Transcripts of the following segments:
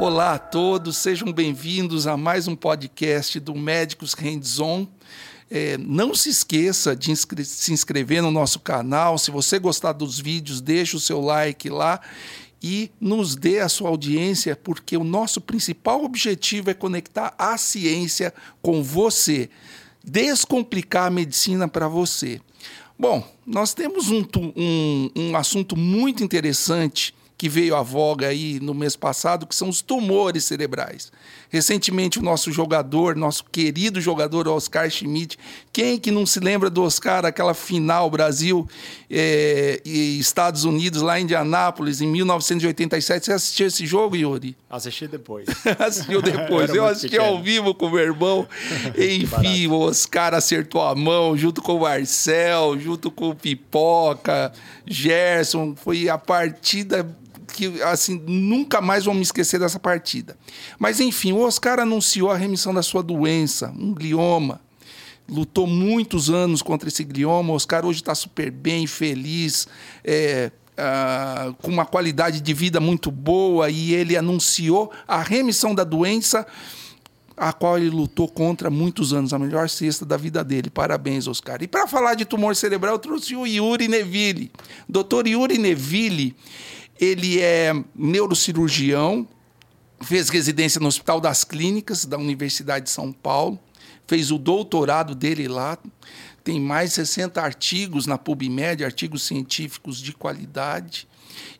Olá a todos, sejam bem-vindos a mais um podcast do Médicos Hands-On. É, não se esqueça de inscre se inscrever no nosso canal. Se você gostar dos vídeos, deixe o seu like lá e nos dê a sua audiência, porque o nosso principal objetivo é conectar a ciência com você, descomplicar a medicina para você. Bom, nós temos um, um, um assunto muito interessante que veio à voga aí no mês passado, que são os tumores cerebrais. Recentemente, o nosso jogador, nosso querido jogador Oscar Schmidt, quem que não se lembra do Oscar, aquela final Brasil é, e Estados Unidos, lá em Indianápolis, em 1987. Você assistiu esse jogo, Yuri? Assisti depois. Assistiu depois. Eu assisti pequeno. ao vivo com o meu irmão. Enfim, o Oscar acertou a mão junto com o Marcel, junto com o Pipoca, Gerson. Foi a partida que assim nunca mais vou me esquecer dessa partida. Mas enfim, o Oscar anunciou a remissão da sua doença, um glioma. Lutou muitos anos contra esse glioma. Oscar hoje está super bem, feliz, é, ah, com uma qualidade de vida muito boa e ele anunciou a remissão da doença a qual ele lutou contra muitos anos, a melhor cesta da vida dele. Parabéns, Oscar. E para falar de tumor cerebral, eu trouxe o Yuri Neville. Doutor Yuri Neville, ele é neurocirurgião, fez residência no Hospital das Clínicas da Universidade de São Paulo, fez o doutorado dele lá, tem mais de 60 artigos na PubMed, artigos científicos de qualidade.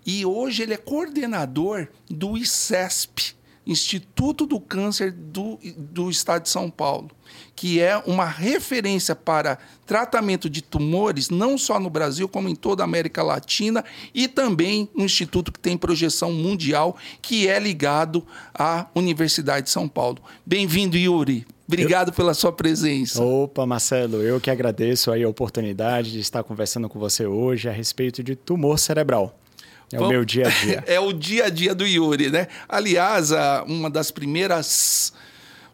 E hoje ele é coordenador do ICESP, Instituto do Câncer do, do Estado de São Paulo, que é uma referência para tratamento de tumores, não só no Brasil, como em toda a América Latina, e também um instituto que tem projeção mundial, que é ligado à Universidade de São Paulo. Bem-vindo, Yuri. Obrigado eu... pela sua presença. Opa, Marcelo, eu que agradeço aí a oportunidade de estar conversando com você hoje a respeito de tumor cerebral. É Vamos... o meu dia a dia. é o dia a dia do Yuri, né? Aliás, uma das primeiras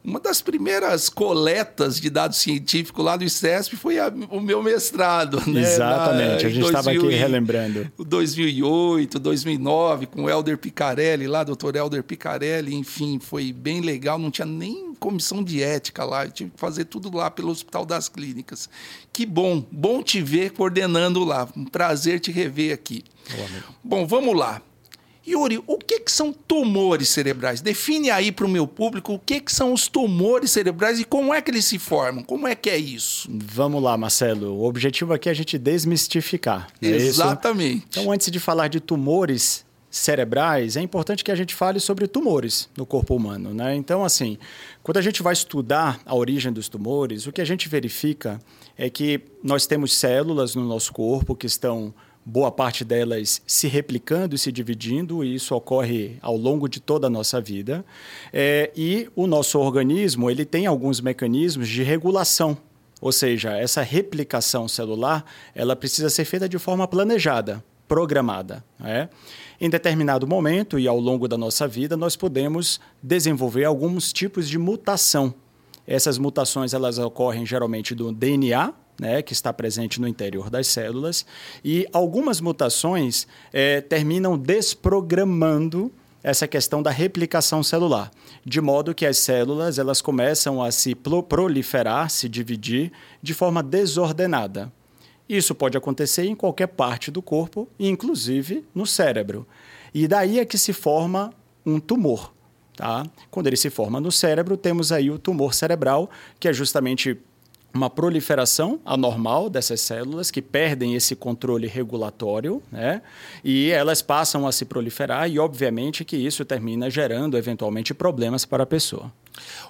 uma das primeiras coletas de dados científicos lá do ICESP foi a, o meu mestrado. Né? Exatamente, Na, a gente estava aqui relembrando. 2008, 2009, com o Helder Picarelli lá, doutor Helder Picarelli, enfim, foi bem legal, não tinha nem comissão de ética lá, eu tive que fazer tudo lá pelo Hospital das Clínicas. Que bom, bom te ver coordenando lá, um prazer te rever aqui. Bom, vamos lá. Yuri, o que, que são tumores cerebrais? Define aí para o meu público o que, que são os tumores cerebrais e como é que eles se formam. Como é que é isso? Vamos lá, Marcelo. O objetivo aqui é a gente desmistificar. É Exatamente. É então, antes de falar de tumores cerebrais, é importante que a gente fale sobre tumores no corpo humano. Né? Então, assim, quando a gente vai estudar a origem dos tumores, o que a gente verifica é que nós temos células no nosso corpo que estão boa parte delas se replicando e se dividindo, e isso ocorre ao longo de toda a nossa vida. É, e o nosso organismo ele tem alguns mecanismos de regulação, ou seja, essa replicação celular ela precisa ser feita de forma planejada, programada. É? Em determinado momento e ao longo da nossa vida, nós podemos desenvolver alguns tipos de mutação. Essas mutações elas ocorrem geralmente do DNA, né, que está presente no interior das células, e algumas mutações é, terminam desprogramando essa questão da replicação celular, de modo que as células elas começam a se proliferar, se dividir de forma desordenada. Isso pode acontecer em qualquer parte do corpo, inclusive no cérebro. E daí é que se forma um tumor. Tá? Quando ele se forma no cérebro, temos aí o tumor cerebral, que é justamente uma proliferação anormal dessas células que perdem esse controle regulatório, né? E elas passam a se proliferar e, obviamente, que isso termina gerando eventualmente problemas para a pessoa.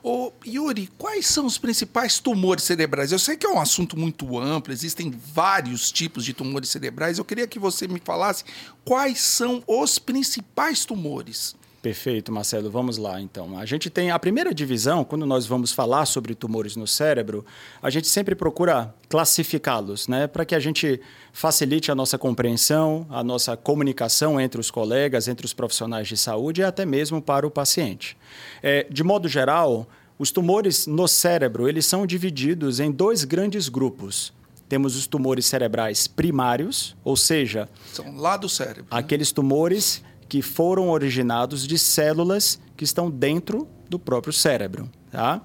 Ô, Yuri, quais são os principais tumores cerebrais? Eu sei que é um assunto muito amplo, existem vários tipos de tumores cerebrais. Eu queria que você me falasse quais são os principais tumores. Perfeito, Marcelo. Vamos lá, então. A gente tem a primeira divisão, quando nós vamos falar sobre tumores no cérebro, a gente sempre procura classificá-los, né, para que a gente facilite a nossa compreensão, a nossa comunicação entre os colegas, entre os profissionais de saúde e até mesmo para o paciente. É, de modo geral, os tumores no cérebro eles são divididos em dois grandes grupos. temos os tumores cerebrais primários, ou seja, são lá do cérebro. Né? Aqueles tumores que foram originados de células que estão dentro do próprio cérebro, tá?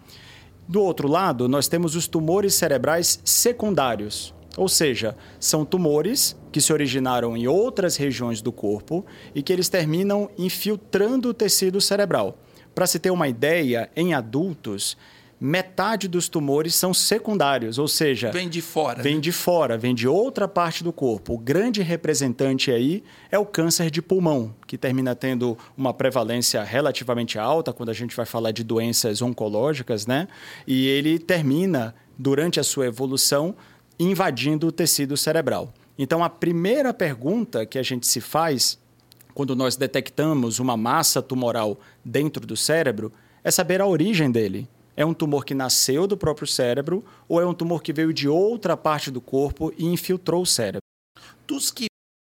Do outro lado, nós temos os tumores cerebrais secundários, ou seja, são tumores que se originaram em outras regiões do corpo e que eles terminam infiltrando o tecido cerebral. Para se ter uma ideia, em adultos, metade dos tumores são secundários, ou seja, vem de fora. Vem né? de fora, vem de outra parte do corpo. O grande representante aí é o câncer de pulmão, que termina tendo uma prevalência relativamente alta quando a gente vai falar de doenças oncológicas, né? E ele termina durante a sua evolução invadindo o tecido cerebral. Então a primeira pergunta que a gente se faz quando nós detectamos uma massa tumoral dentro do cérebro é saber a origem dele é um tumor que nasceu do próprio cérebro ou é um tumor que veio de outra parte do corpo e infiltrou o cérebro. Dos que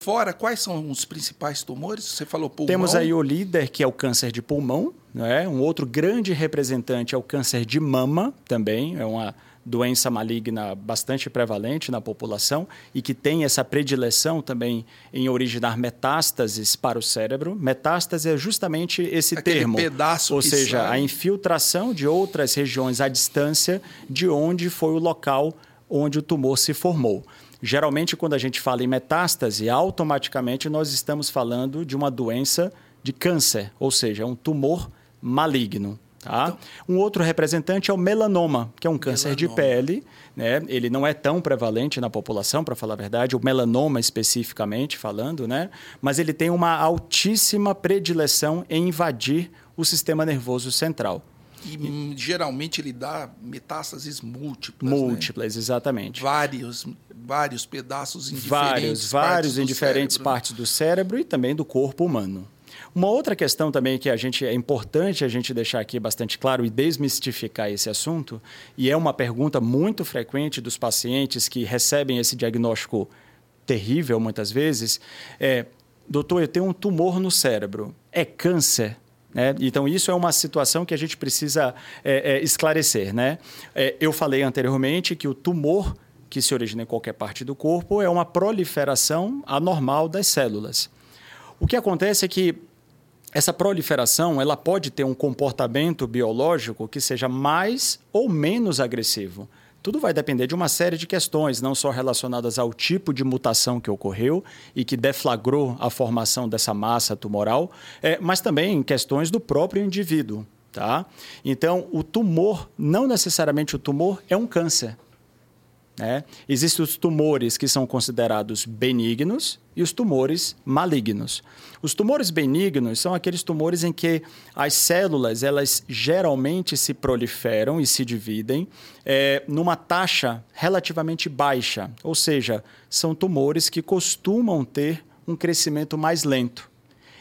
fora, quais são os principais tumores? Você falou pulmão. Temos aí o líder, que é o câncer de pulmão. Né? Um outro grande representante é o câncer de mama, também. É uma doença maligna bastante prevalente na população e que tem essa predileção também em originar metástases para o cérebro. Metástase é justamente esse Aquele termo, pedaço ou seja, sai. a infiltração de outras regiões à distância de onde foi o local onde o tumor se formou. Geralmente, quando a gente fala em metástase, automaticamente nós estamos falando de uma doença de câncer, ou seja, um tumor maligno. Tá? Então, um outro representante é o melanoma, que é um câncer melanoma. de pele. Né? Ele não é tão prevalente na população, para falar a verdade, o melanoma especificamente falando, né? mas ele tem uma altíssima predileção em invadir o sistema nervoso central. E, e geralmente ele dá metástases múltiplas. Né? Múltiplas, né? exatamente. Vários, vários pedaços em vários, diferentes vários em diferentes cérebro, partes do cérebro e também do corpo humano. Uma outra questão também que a gente é importante a gente deixar aqui bastante claro e desmistificar esse assunto, e é uma pergunta muito frequente dos pacientes que recebem esse diagnóstico terrível muitas vezes, é: doutor, eu tenho um tumor no cérebro, é câncer? Né? Então, isso é uma situação que a gente precisa é, é, esclarecer. Né? É, eu falei anteriormente que o tumor que se origina em qualquer parte do corpo é uma proliferação anormal das células. O que acontece é que essa proliferação ela pode ter um comportamento biológico que seja mais ou menos agressivo. Tudo vai depender de uma série de questões, não só relacionadas ao tipo de mutação que ocorreu e que deflagrou a formação dessa massa tumoral, é, mas também questões do próprio indivíduo. Tá? Então, o tumor, não necessariamente o tumor, é um câncer. Né? Existem os tumores que são considerados benignos e os tumores malignos. Os tumores benignos são aqueles tumores em que as células elas geralmente se proliferam e se dividem é, numa taxa relativamente baixa, ou seja, são tumores que costumam ter um crescimento mais lento.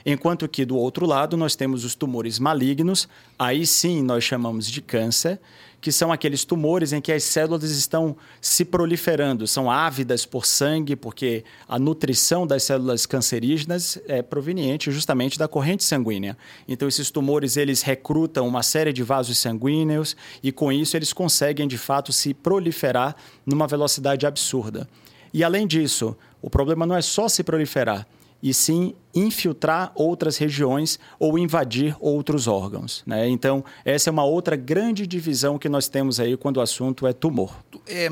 Enquanto que do outro lado nós temos os tumores malignos, aí sim nós chamamos de câncer, que são aqueles tumores em que as células estão se proliferando, são ávidas por sangue, porque a nutrição das células cancerígenas é proveniente justamente da corrente sanguínea. Então esses tumores eles recrutam uma série de vasos sanguíneos e com isso eles conseguem de fato se proliferar numa velocidade absurda. E além disso, o problema não é só se proliferar, e sim infiltrar outras regiões ou invadir outros órgãos. Né? Então, essa é uma outra grande divisão que nós temos aí quando o assunto é tumor. É,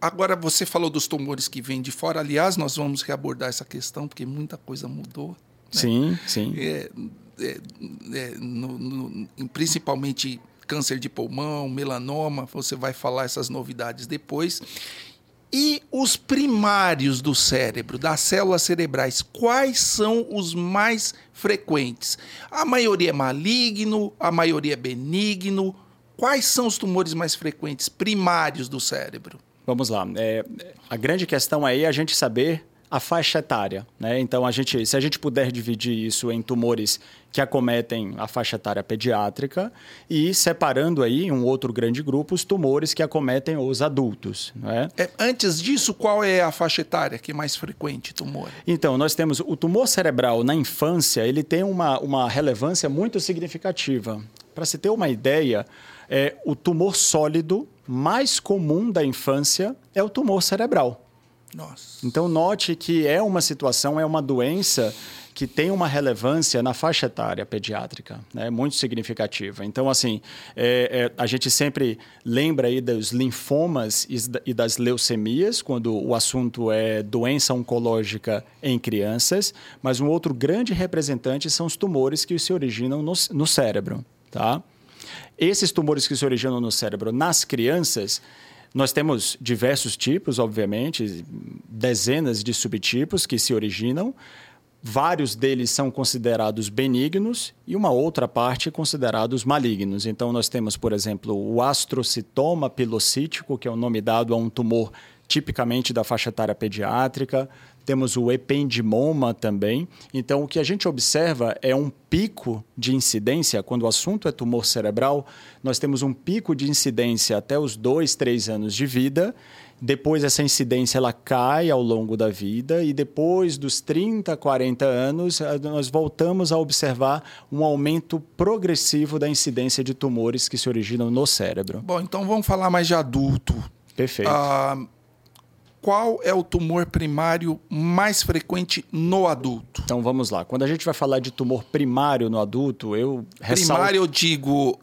agora, você falou dos tumores que vêm de fora. Aliás, nós vamos reabordar essa questão, porque muita coisa mudou. Né? Sim, sim. É, é, é no, no, principalmente câncer de pulmão, melanoma, você vai falar essas novidades depois. E os primários do cérebro, das células cerebrais, quais são os mais frequentes? A maioria é maligno, a maioria é benigno. Quais são os tumores mais frequentes primários do cérebro? Vamos lá. É, a grande questão aí é a gente saber a faixa etária. Né? Então, a gente, se a gente puder dividir isso em tumores que acometem a faixa etária pediátrica e separando aí um outro grande grupo os tumores que acometem os adultos. Né? É, antes disso, qual é a faixa etária que é mais frequente tumor? Então, nós temos o tumor cerebral na infância, ele tem uma, uma relevância muito significativa Para se ter uma ideia, é, o tumor sólido mais comum da infância é o tumor cerebral. Nossa. Então, note que é uma situação, é uma doença que tem uma relevância na faixa etária pediátrica, né? muito significativa. Então, assim, é, é, a gente sempre lembra aí dos linfomas e das leucemias, quando o assunto é doença oncológica em crianças, mas um outro grande representante são os tumores que se originam no, no cérebro, tá? Esses tumores que se originam no cérebro nas crianças, nós temos diversos tipos, obviamente, dezenas de subtipos que se originam. Vários deles são considerados benignos e uma outra parte considerados malignos. Então, nós temos, por exemplo, o astrocitoma pilocítico, que é o nome dado a um tumor tipicamente da faixa etária pediátrica. Temos o ependimoma também. Então, o que a gente observa é um pico de incidência, quando o assunto é tumor cerebral, nós temos um pico de incidência até os dois, três anos de vida depois essa incidência ela cai ao longo da vida e depois dos 30, 40 anos nós voltamos a observar um aumento progressivo da incidência de tumores que se originam no cérebro. Bom, então vamos falar mais de adulto. Perfeito. Ah, qual é o tumor primário mais frequente no adulto? Então vamos lá. Quando a gente vai falar de tumor primário no adulto, eu ressalto... Primário eu digo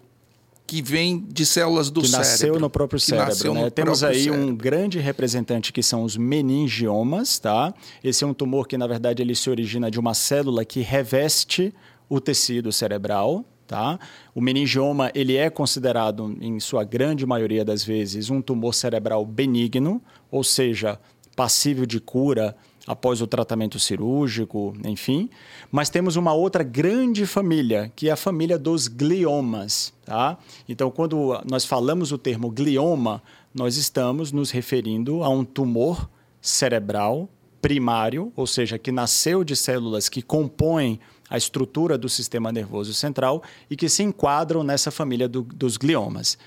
que vem de células do que cérebro. nasceu no próprio cérebro. Né? Temos aí cérebro. um grande representante que são os meningiomas, tá? Esse é um tumor que, na verdade, ele se origina de uma célula que reveste o tecido cerebral, tá? O meningioma, ele é considerado, em sua grande maioria das vezes, um tumor cerebral benigno, ou seja, passível de cura após o tratamento cirúrgico, enfim. Mas temos uma outra grande família, que é a família dos gliomas. Tá? Então, quando nós falamos o termo glioma, nós estamos nos referindo a um tumor cerebral primário, ou seja, que nasceu de células que compõem a estrutura do sistema nervoso central e que se enquadram nessa família do, dos gliomas.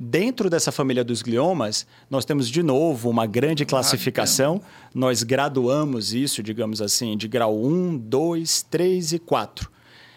Dentro dessa família dos gliomas, nós temos de novo uma grande classificação. Nós graduamos isso, digamos assim, de grau 1, 2, 3 e 4.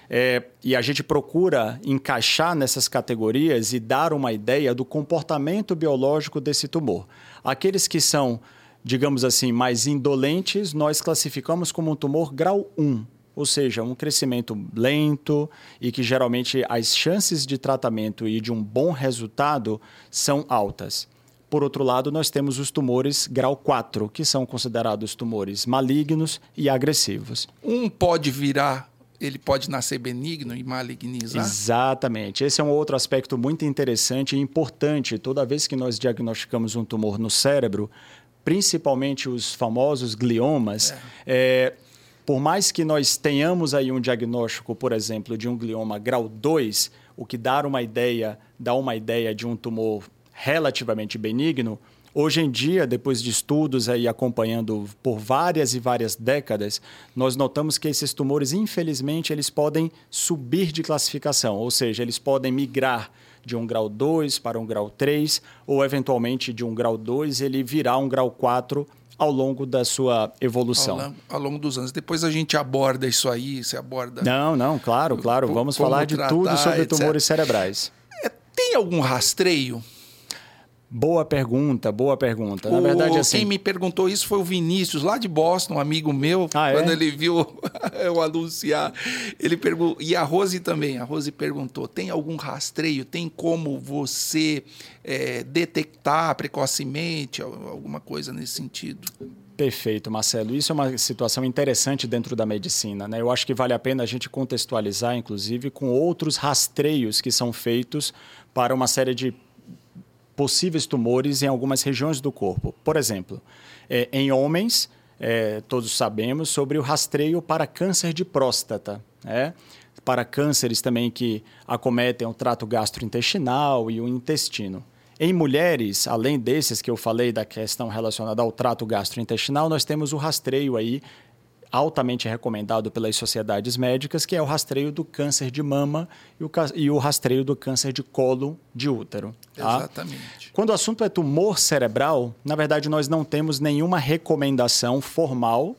É, e a gente procura encaixar nessas categorias e dar uma ideia do comportamento biológico desse tumor. Aqueles que são, digamos assim, mais indolentes, nós classificamos como um tumor grau 1 ou seja, um crescimento lento e que geralmente as chances de tratamento e de um bom resultado são altas. Por outro lado, nós temos os tumores grau 4, que são considerados tumores malignos e agressivos. Um pode virar ele pode nascer benigno e malignizar? Exatamente. Esse é um outro aspecto muito interessante e importante. Toda vez que nós diagnosticamos um tumor no cérebro, principalmente os famosos gliomas, é. É, por mais que nós tenhamos aí um diagnóstico, por exemplo, de um glioma grau 2, o que dá uma ideia, dá uma ideia de um tumor relativamente benigno, Hoje em dia, depois de estudos aí acompanhando por várias e várias décadas, nós notamos que esses tumores, infelizmente, eles podem subir de classificação, ou seja, eles podem migrar de um grau 2 para um grau 3, ou eventualmente de um grau 2 ele virar um grau 4 ao longo da sua evolução. Ao, ao, longo dos anos. Depois a gente aborda isso aí, você aborda. Não, não, claro, claro. Vamos falar de tudo sobre etc. tumores cerebrais. É, tem algum rastreio? Boa pergunta, boa pergunta. Na o, verdade, assim. Quem me perguntou isso foi o Vinícius, lá de Boston, um amigo meu. Ah, é? quando ele viu eu anunciar, ele perguntou. E a Rose também. A Rose perguntou: tem algum rastreio? Tem como você é, detectar precocemente alguma coisa nesse sentido? Perfeito, Marcelo. Isso é uma situação interessante dentro da medicina. Né? Eu acho que vale a pena a gente contextualizar, inclusive, com outros rastreios que são feitos para uma série de possíveis tumores em algumas regiões do corpo. Por exemplo, é, em homens, é, todos sabemos sobre o rastreio para câncer de próstata, né? para cânceres também que acometem o trato gastrointestinal e o intestino. Em mulheres, além desses que eu falei da questão relacionada ao trato gastrointestinal, nós temos o rastreio aí altamente recomendado pelas sociedades médicas, que é o rastreio do câncer de mama e o, e o rastreio do câncer de colo de útero. Tá? Exatamente. Quando o assunto é tumor cerebral, na verdade nós não temos nenhuma recomendação formal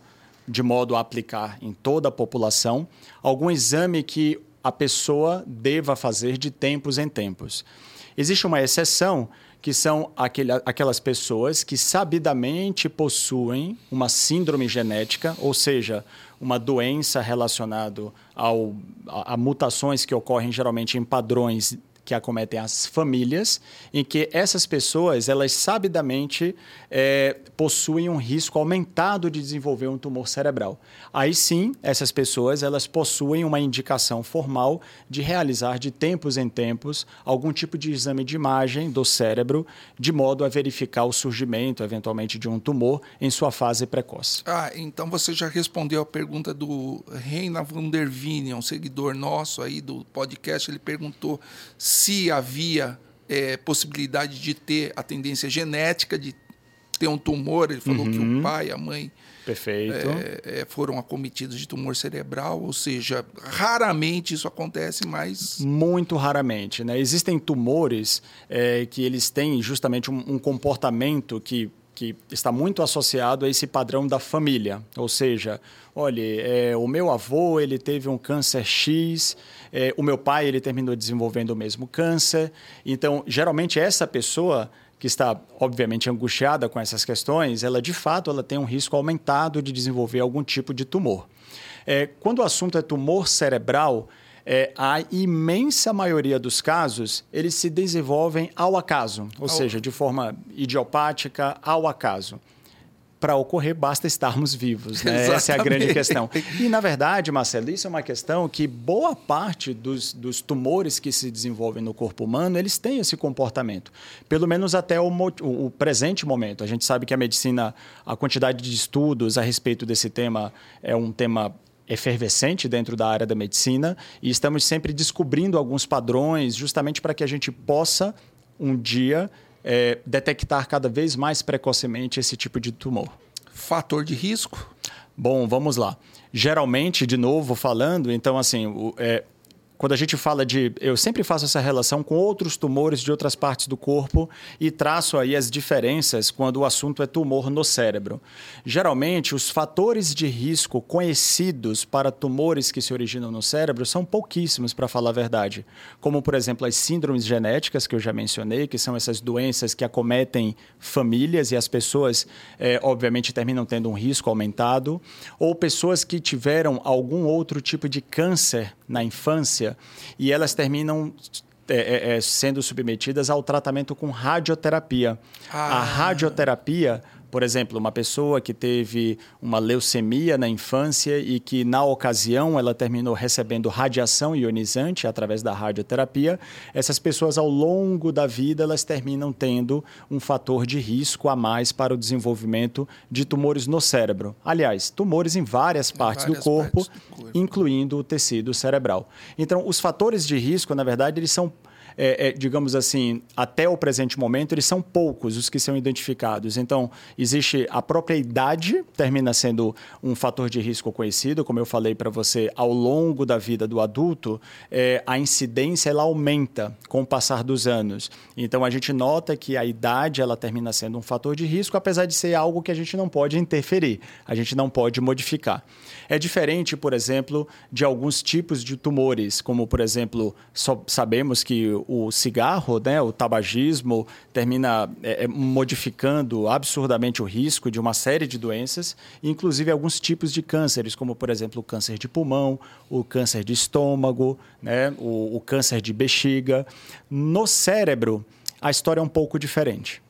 de modo a aplicar em toda a população algum exame que a pessoa deva fazer de tempos em tempos. Existe uma exceção que são aquelas pessoas que sabidamente possuem uma síndrome genética, ou seja, uma doença relacionada a, a mutações que ocorrem geralmente em padrões que acometem as famílias, em que essas pessoas, elas sabidamente é, possuem um risco aumentado de desenvolver um tumor cerebral. Aí sim, essas pessoas, elas possuem uma indicação formal de realizar de tempos em tempos algum tipo de exame de imagem do cérebro, de modo a verificar o surgimento, eventualmente, de um tumor em sua fase precoce. Ah, então você já respondeu a pergunta do Reina van der Vini, um seguidor nosso aí do podcast, ele perguntou se havia é, possibilidade de ter a tendência genética de ter um tumor. Ele falou uhum. que o uhum. pai, a mãe Perfeito. É, é, foram acometidos de tumor cerebral, ou seja, raramente isso acontece, mas... Muito raramente. Né? Existem tumores é, que eles têm justamente um, um comportamento que que está muito associado a esse padrão da família. Ou seja, olha, é, o meu avô ele teve um câncer X, é, o meu pai ele terminou desenvolvendo o mesmo câncer. Então, geralmente essa pessoa que está obviamente angustiada com essas questões, ela de fato ela tem um risco aumentado de desenvolver algum tipo de tumor. É, quando o assunto é tumor cerebral, é, a imensa maioria dos casos, eles se desenvolvem ao acaso, ou ao... seja, de forma idiopática, ao acaso. Para ocorrer, basta estarmos vivos. Né? Essa é a grande questão. E, na verdade, Marcelo, isso é uma questão que boa parte dos, dos tumores que se desenvolvem no corpo humano, eles têm esse comportamento. Pelo menos até o, o, o presente momento. A gente sabe que a medicina, a quantidade de estudos a respeito desse tema é um tema efervescente dentro da área da medicina e estamos sempre descobrindo alguns padrões justamente para que a gente possa um dia é, detectar cada vez mais precocemente esse tipo de tumor. Fator de risco? Bom, vamos lá. Geralmente, de novo falando, então assim, o, é, quando a gente fala de. Eu sempre faço essa relação com outros tumores de outras partes do corpo e traço aí as diferenças quando o assunto é tumor no cérebro. Geralmente, os fatores de risco conhecidos para tumores que se originam no cérebro são pouquíssimos, para falar a verdade. Como, por exemplo, as síndromes genéticas, que eu já mencionei, que são essas doenças que acometem famílias e as pessoas, é, obviamente, terminam tendo um risco aumentado, ou pessoas que tiveram algum outro tipo de câncer na infância e elas terminam é, é, é, sendo submetidas ao tratamento com radioterapia. Ah. A radioterapia por exemplo, uma pessoa que teve uma leucemia na infância e que, na ocasião, ela terminou recebendo radiação ionizante através da radioterapia, essas pessoas, ao longo da vida, elas terminam tendo um fator de risco a mais para o desenvolvimento de tumores no cérebro. Aliás, tumores em várias partes, várias do, corpo, partes do corpo, incluindo o tecido cerebral. Então, os fatores de risco, na verdade, eles são é, é, digamos assim, até o presente momento, eles são poucos os que são identificados. Então, existe a própria idade, termina sendo um fator de risco conhecido, como eu falei para você, ao longo da vida do adulto, é, a incidência ela aumenta com o passar dos anos. Então, a gente nota que a idade ela termina sendo um fator de risco, apesar de ser algo que a gente não pode interferir, a gente não pode modificar. É diferente, por exemplo, de alguns tipos de tumores, como, por exemplo, sabemos que o cigarro, né, o tabagismo, termina é, é, modificando absurdamente o risco de uma série de doenças, inclusive alguns tipos de cânceres, como, por exemplo, o câncer de pulmão, o câncer de estômago, né, o, o câncer de bexiga. No cérebro, a história é um pouco diferente.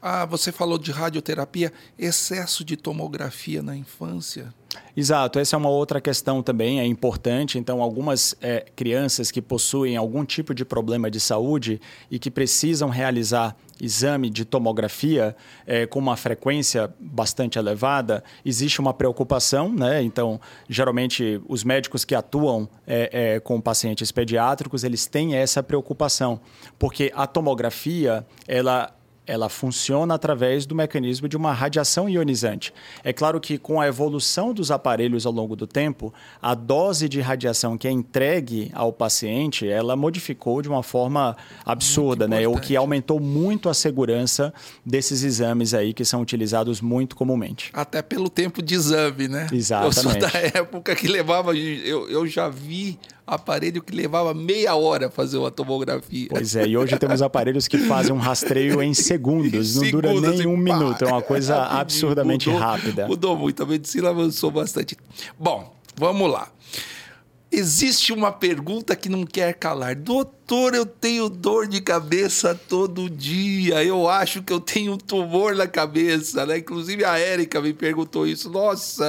Ah, você falou de radioterapia, excesso de tomografia na infância. Exato, essa é uma outra questão também, é importante. Então, algumas é, crianças que possuem algum tipo de problema de saúde e que precisam realizar exame de tomografia é, com uma frequência bastante elevada, existe uma preocupação, né? Então, geralmente, os médicos que atuam é, é, com pacientes pediátricos, eles têm essa preocupação, porque a tomografia, ela ela funciona através do mecanismo de uma radiação ionizante. É claro que com a evolução dos aparelhos ao longo do tempo, a dose de radiação que é entregue ao paciente, ela modificou de uma forma absurda, né? O que aumentou muito a segurança desses exames aí que são utilizados muito comumente. Até pelo tempo de exame, né? Exatamente. Eu sou da época que levava, eu, eu já vi aparelho que levava meia hora fazer uma tomografia. Pois é, e hoje temos aparelhos que fazem um rastreio em segundos, não dura nem um pá, minuto, é uma coisa absurdamente mudou, rápida. Mudou muito, a medicina avançou bastante. Bom, vamos lá. Existe uma pergunta que não quer calar. Doutor, eu tenho dor de cabeça todo dia. Eu acho que eu tenho um tumor na cabeça, né? Inclusive a Érica me perguntou isso. Nossa,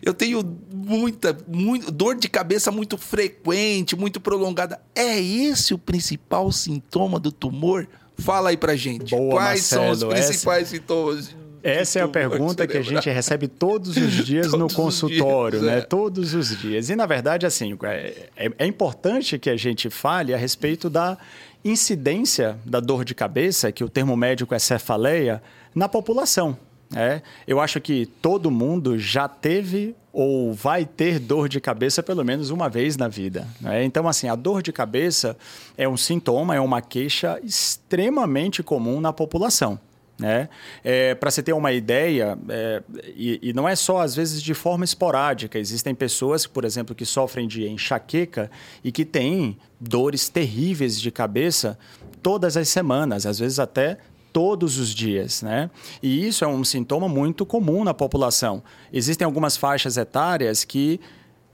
eu, tenho muita, muito, dor de cabeça muito frequente, muito prolongada. É esse o principal sintoma do tumor? Fala aí pra gente. Boa, Quais Marcelo, são os principais essa... sintomas? Essa é a pergunta que a gente recebe todos os dias todos no consultório, dias, né? É. Todos os dias. E, na verdade, assim, é, é, é importante que a gente fale a respeito da incidência da dor de cabeça, que o termo médico é cefaleia, na população. É, eu acho que todo mundo já teve ou vai ter dor de cabeça pelo menos uma vez na vida. Né? Então, assim, a dor de cabeça é um sintoma, é uma queixa extremamente comum na população. Né? É, Para você ter uma ideia, é, e, e, não é só às vezes de forma esporádica, existem pessoas, por exemplo, que sofrem de enxaqueca e que têm dores terríveis de cabeça todas as semanas, às vezes até todos os dias, né? E isso é um sintoma muito comum na população. Existem algumas faixas etárias que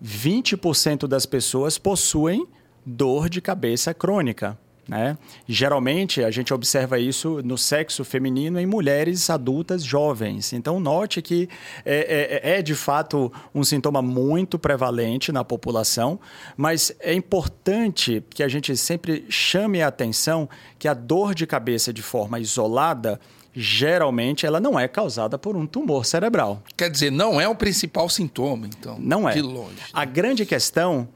20% das pessoas possuem dor de cabeça crônica. Né? Geralmente, a gente observa isso no sexo feminino em mulheres adultas jovens. Então, note que é, é, é, de fato um sintoma muito prevalente na população, mas é importante que a gente sempre chame a atenção que a dor de cabeça de forma isolada geralmente ela não é causada por um tumor cerebral. Quer dizer, não é o principal sintoma, então. Não é. De longe. A grande questão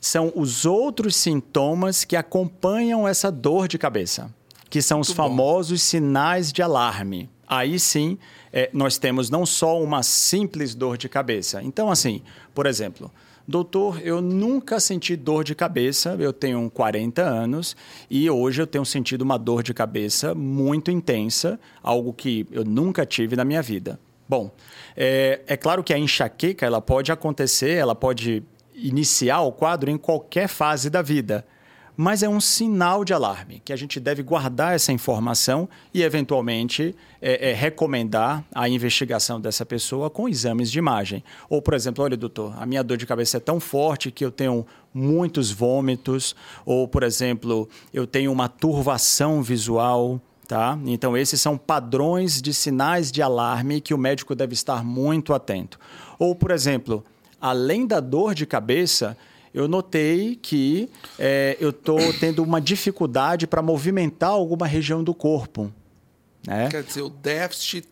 são os outros sintomas que acompanham essa dor de cabeça, que são Muito os famosos bom. sinais de alarme. Aí sim, é, nós temos não só uma simples dor de cabeça. Então, assim, por exemplo, doutor, eu nunca senti dor de cabeça, eu tenho 40 anos e hoje eu tenho sentido uma dor de cabeça muito intensa, algo que eu nunca tive na minha vida. Bom, é, é claro que a enxaqueca ela pode acontecer, ela pode iniciar o quadro em qualquer fase da vida. Mas é um sinal de alarme que a gente deve guardar essa informação e, eventualmente, é, é, recomendar a investigação dessa pessoa com exames de imagem. Ou, por exemplo, olha, doutor, a minha dor de cabeça é tão forte que eu tenho muitos vômitos. Ou, por exemplo, eu tenho uma turvação visual. Tá? Então, esses são padrões de sinais de alarme que o médico deve estar muito atento. Ou, por exemplo, além da dor de cabeça, eu notei que é, eu estou tendo uma dificuldade para movimentar alguma região do corpo. Né? Quer dizer, o déficit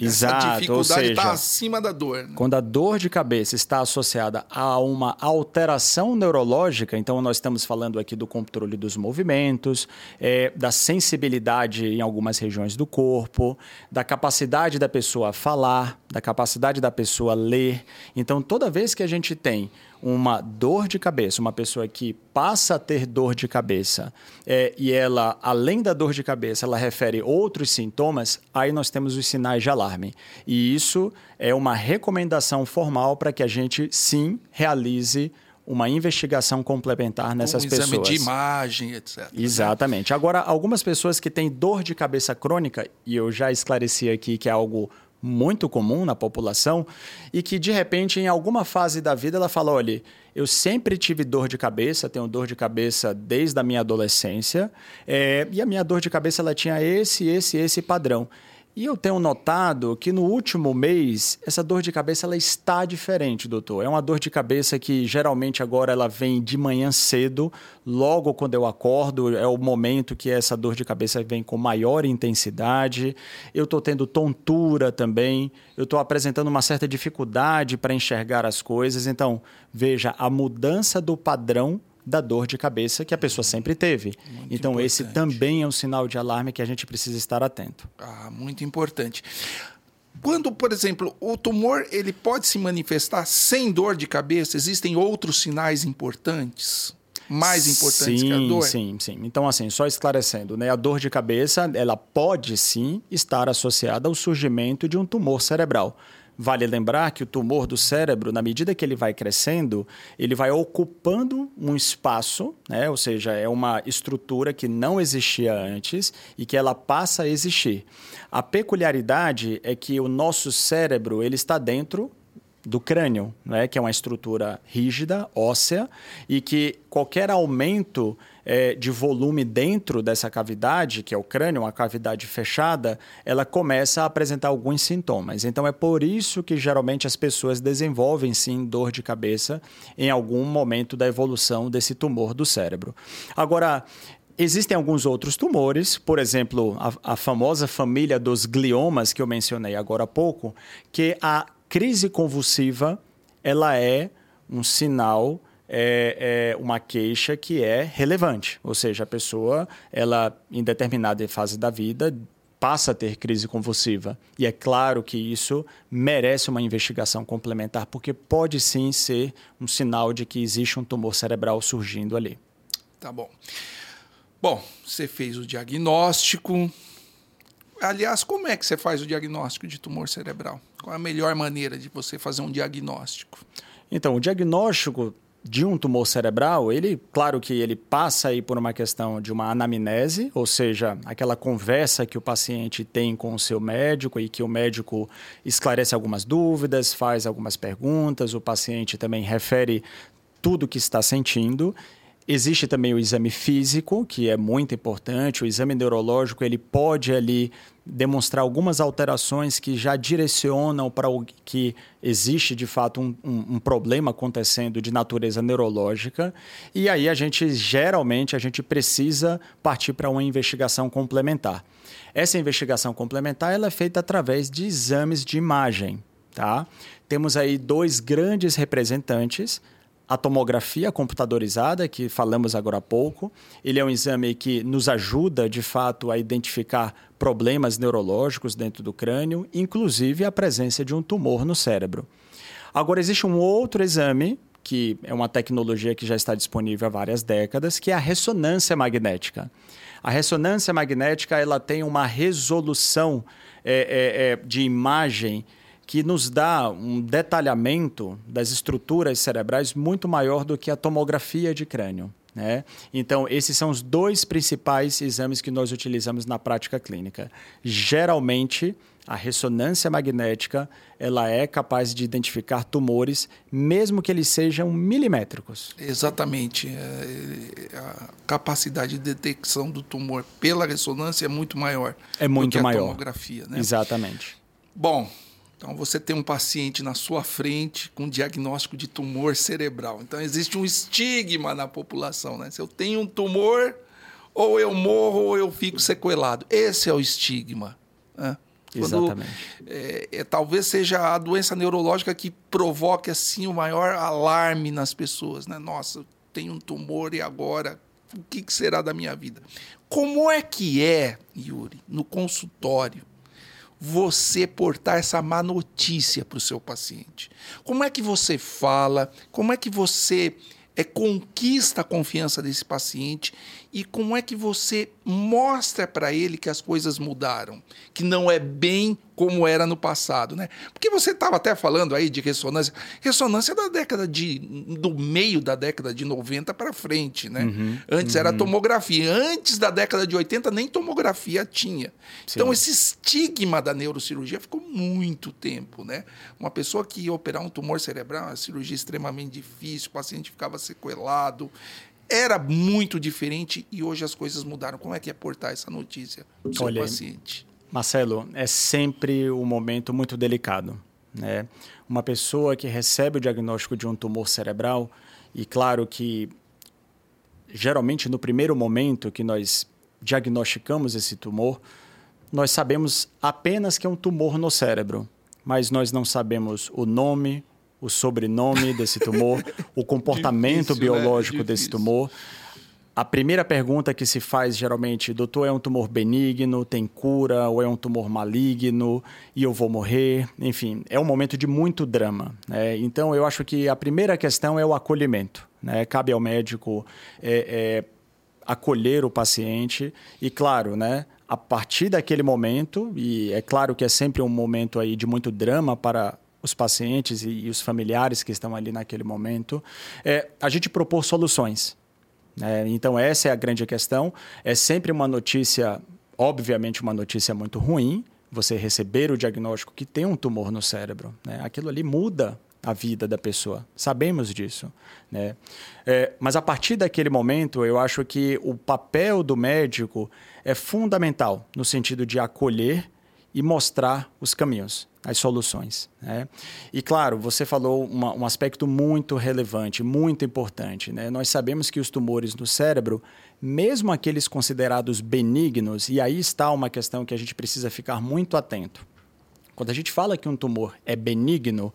Exato, Essa dificuldade está acima da dor. Né? Quando a dor de cabeça está associada a uma alteração neurológica, então nós estamos falando aqui do controle dos movimentos, é, da sensibilidade em algumas regiões do corpo, da capacidade da pessoa falar, da capacidade da pessoa ler. Então, toda vez que a gente tem uma dor de cabeça, uma pessoa que passa a ter dor de cabeça é, e ela, além da dor de cabeça, ela refere outros sintomas, aí nós temos os sinais de alarme. E isso é uma recomendação formal para que a gente, sim, realize uma investigação complementar nessas um pessoas. Exame de imagem, etc. Exatamente. Agora, algumas pessoas que têm dor de cabeça crônica, e eu já esclareci aqui que é algo muito comum na população e que de repente em alguma fase da vida ela fala, olha, eu sempre tive dor de cabeça, tenho dor de cabeça desde a minha adolescência é, e a minha dor de cabeça ela tinha esse, esse, esse padrão. E eu tenho notado que no último mês essa dor de cabeça ela está diferente, doutor. É uma dor de cabeça que geralmente agora ela vem de manhã cedo, logo quando eu acordo, é o momento que essa dor de cabeça vem com maior intensidade. Eu estou tendo tontura também, eu estou apresentando uma certa dificuldade para enxergar as coisas. Então, veja, a mudança do padrão da dor de cabeça que a pessoa sempre teve. Muito então, importante. esse também é um sinal de alarme que a gente precisa estar atento. Ah, muito importante. Quando, por exemplo, o tumor ele pode se manifestar sem dor de cabeça, existem outros sinais importantes? mais importantes sim, que a dor? Sim, sim. Então, assim, só esclarecendo, né? A dor de cabeça, ela pode sim estar associada ao surgimento de um tumor cerebral. Vale lembrar que o tumor do cérebro, na medida que ele vai crescendo, ele vai ocupando um espaço, né? ou seja, é uma estrutura que não existia antes e que ela passa a existir. A peculiaridade é que o nosso cérebro ele está dentro do crânio, né? que é uma estrutura rígida, óssea, e que qualquer aumento é, de volume dentro dessa cavidade, que é o crânio, uma cavidade fechada, ela começa a apresentar alguns sintomas. Então é por isso que geralmente as pessoas desenvolvem sim dor de cabeça em algum momento da evolução desse tumor do cérebro. Agora, Existem alguns outros tumores, por exemplo, a, a, famosa família dos gliomas que eu mencionei agora há pouco, que a crise convulsiva ela é um sinal é, é, uma queixa que é relevante, ou seja, a pessoa ela em determinada fase da vida passa a ter crise convulsiva e é claro que isso merece uma investigação complementar porque pode sim ser um sinal de que existe um tumor cerebral surgindo ali. Tá bom. Bom, você fez o diagnóstico, Aliás, como é que você faz o diagnóstico de tumor cerebral? Qual é a melhor maneira de você fazer um diagnóstico? Então, o diagnóstico de um tumor cerebral, ele, claro que ele passa aí por uma questão de uma anamnese, ou seja, aquela conversa que o paciente tem com o seu médico e que o médico esclarece algumas dúvidas, faz algumas perguntas, o paciente também refere tudo que está sentindo Existe também o exame físico, que é muito importante. O exame neurológico ele pode ali demonstrar algumas alterações que já direcionam para o que existe de fato um, um, um, problema acontecendo de natureza neurológica. E aí a gente geralmente a gente precisa partir para uma investigação complementar. Essa investigação complementar ela é feita através de exames de imagem. Tá? Temos aí dois grandes representantes a tomografia computadorizada, que falamos agora há pouco. Ele é um exame que nos ajuda, de fato, a identificar problemas neurológicos dentro do crânio, inclusive a presença de um tumor no cérebro. Agora, existe um outro exame, que é uma tecnologia que já está disponível há várias décadas, que é a ressonância magnética. A ressonância magnética ela tem uma resolução é, é, é, de imagem que nos dá um detalhamento das estruturas cerebrais muito maior do que a tomografia de crânio. Né? Então, esses são os dois principais exames que nós utilizamos na prática clínica. Geralmente, a ressonância magnética ela é capaz de identificar tumores, mesmo que eles sejam milimétricos. Exatamente. É, é, a capacidade de detecção do tumor pela ressonância é muito maior. É muito do que maior. A tomografia, né? Exatamente. Bom, então você tem um paciente na sua frente com diagnóstico de tumor cerebral. Então existe um estigma na população, né? Se eu tenho um tumor, ou eu morro ou eu fico sequelado. Esse é o estigma. Né? Quando, Exatamente. É, é, talvez seja a doença neurológica que provoque assim o maior alarme nas pessoas, né? Nossa, eu tenho um tumor e agora o que, que será da minha vida? Como é que é, Yuri, no consultório? Você portar essa má notícia para o seu paciente? Como é que você fala? Como é que você é, conquista a confiança desse paciente e como é que você mostra para ele que as coisas mudaram, que não é bem como era no passado, né? Porque você estava até falando aí de ressonância, ressonância da década de do meio da década de 90 para frente, né? Uhum, Antes uhum. era tomografia, antes da década de 80 nem tomografia tinha. Sim. Então esse estigma da neurocirurgia ficou muito tempo, né? Uma pessoa que ia operar um tumor cerebral, uma cirurgia extremamente difícil, o paciente ficava sequelado, era muito diferente e hoje as coisas mudaram. Como é que é portar essa notícia para o seu Olha, paciente? Marcelo, é sempre um momento muito delicado. Né? Uma pessoa que recebe o diagnóstico de um tumor cerebral, e claro que geralmente no primeiro momento que nós diagnosticamos esse tumor, nós sabemos apenas que é um tumor no cérebro, mas nós não sabemos o nome, o sobrenome desse tumor, o comportamento Difícil, né? biológico né? desse tumor. A primeira pergunta que se faz geralmente, doutor, é um tumor benigno, tem cura, ou é um tumor maligno e eu vou morrer? Enfim, é um momento de muito drama. Né? Então, eu acho que a primeira questão é o acolhimento. Né? Cabe ao médico é, é, acolher o paciente e, claro, né, a partir daquele momento, e é claro que é sempre um momento aí de muito drama para os pacientes e, e, os familiares que estão ali naquele momento, é a gente propor soluções. É, então, essa é a grande questão. É sempre uma notícia, obviamente, uma notícia muito ruim, você receber o diagnóstico que tem um tumor no cérebro. Né? Aquilo ali muda a vida da pessoa. Sabemos disso. Né? É, mas a partir daquele momento, eu acho que o papel do médico é fundamental no sentido de acolher e mostrar os caminhos, as soluções. Né? E claro, você falou uma, um aspecto muito relevante, muito importante. Né? Nós sabemos que os tumores no cérebro, mesmo aqueles considerados benignos, e aí está uma questão que a gente precisa ficar muito atento. Quando a gente fala que um tumor é benigno,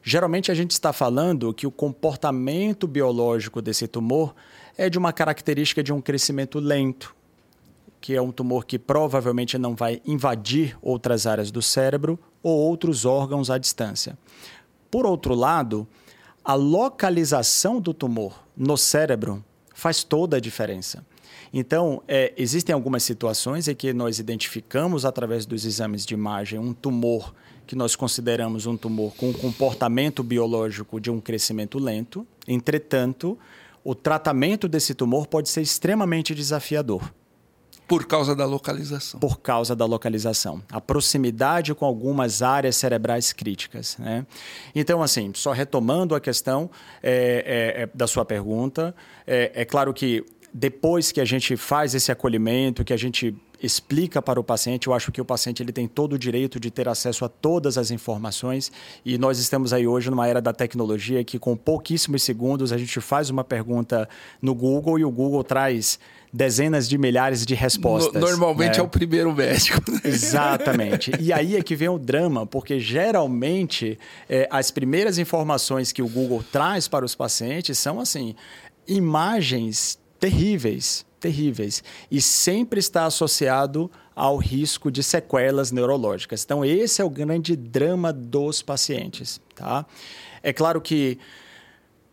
Geralmente a gente está falando que o comportamento biológico desse tumor é de uma característica de um crescimento lento, que é um tumor que provavelmente não vai invadir outras áreas do cérebro ou outros órgãos à distância. Por outro lado, a localização do tumor no cérebro faz toda a diferença. Então, é, existem algumas situações em que nós identificamos, através dos exames de imagem, um tumor que nós consideramos um tumor com um comportamento biológico de um crescimento lento. Entretanto, o tratamento desse tumor pode ser extremamente desafiador. Por causa da localização. Por causa da localização. A proximidade com algumas áreas cerebrais críticas. Né? Então, assim, só retomando a questão é, é, é, da sua pergunta, é, é claro que depois que a gente faz esse acolhimento, que a gente explica para o paciente, eu acho que o paciente ele tem todo o direito de ter acesso a todas as informações e nós estamos aí hoje numa era da tecnologia que com pouquíssimos segundos a gente faz uma pergunta no Google e o Google traz dezenas de milhares de respostas. Normalmente né? é o primeiro médico. Exatamente. E aí é que vem o drama, porque geralmente é, as primeiras informações que o Google traz para os pacientes são assim imagens terríveis, terríveis. E sempre está associado ao risco de sequelas neurológicas. Então, esse é o grande drama dos pacientes. Tá? É claro que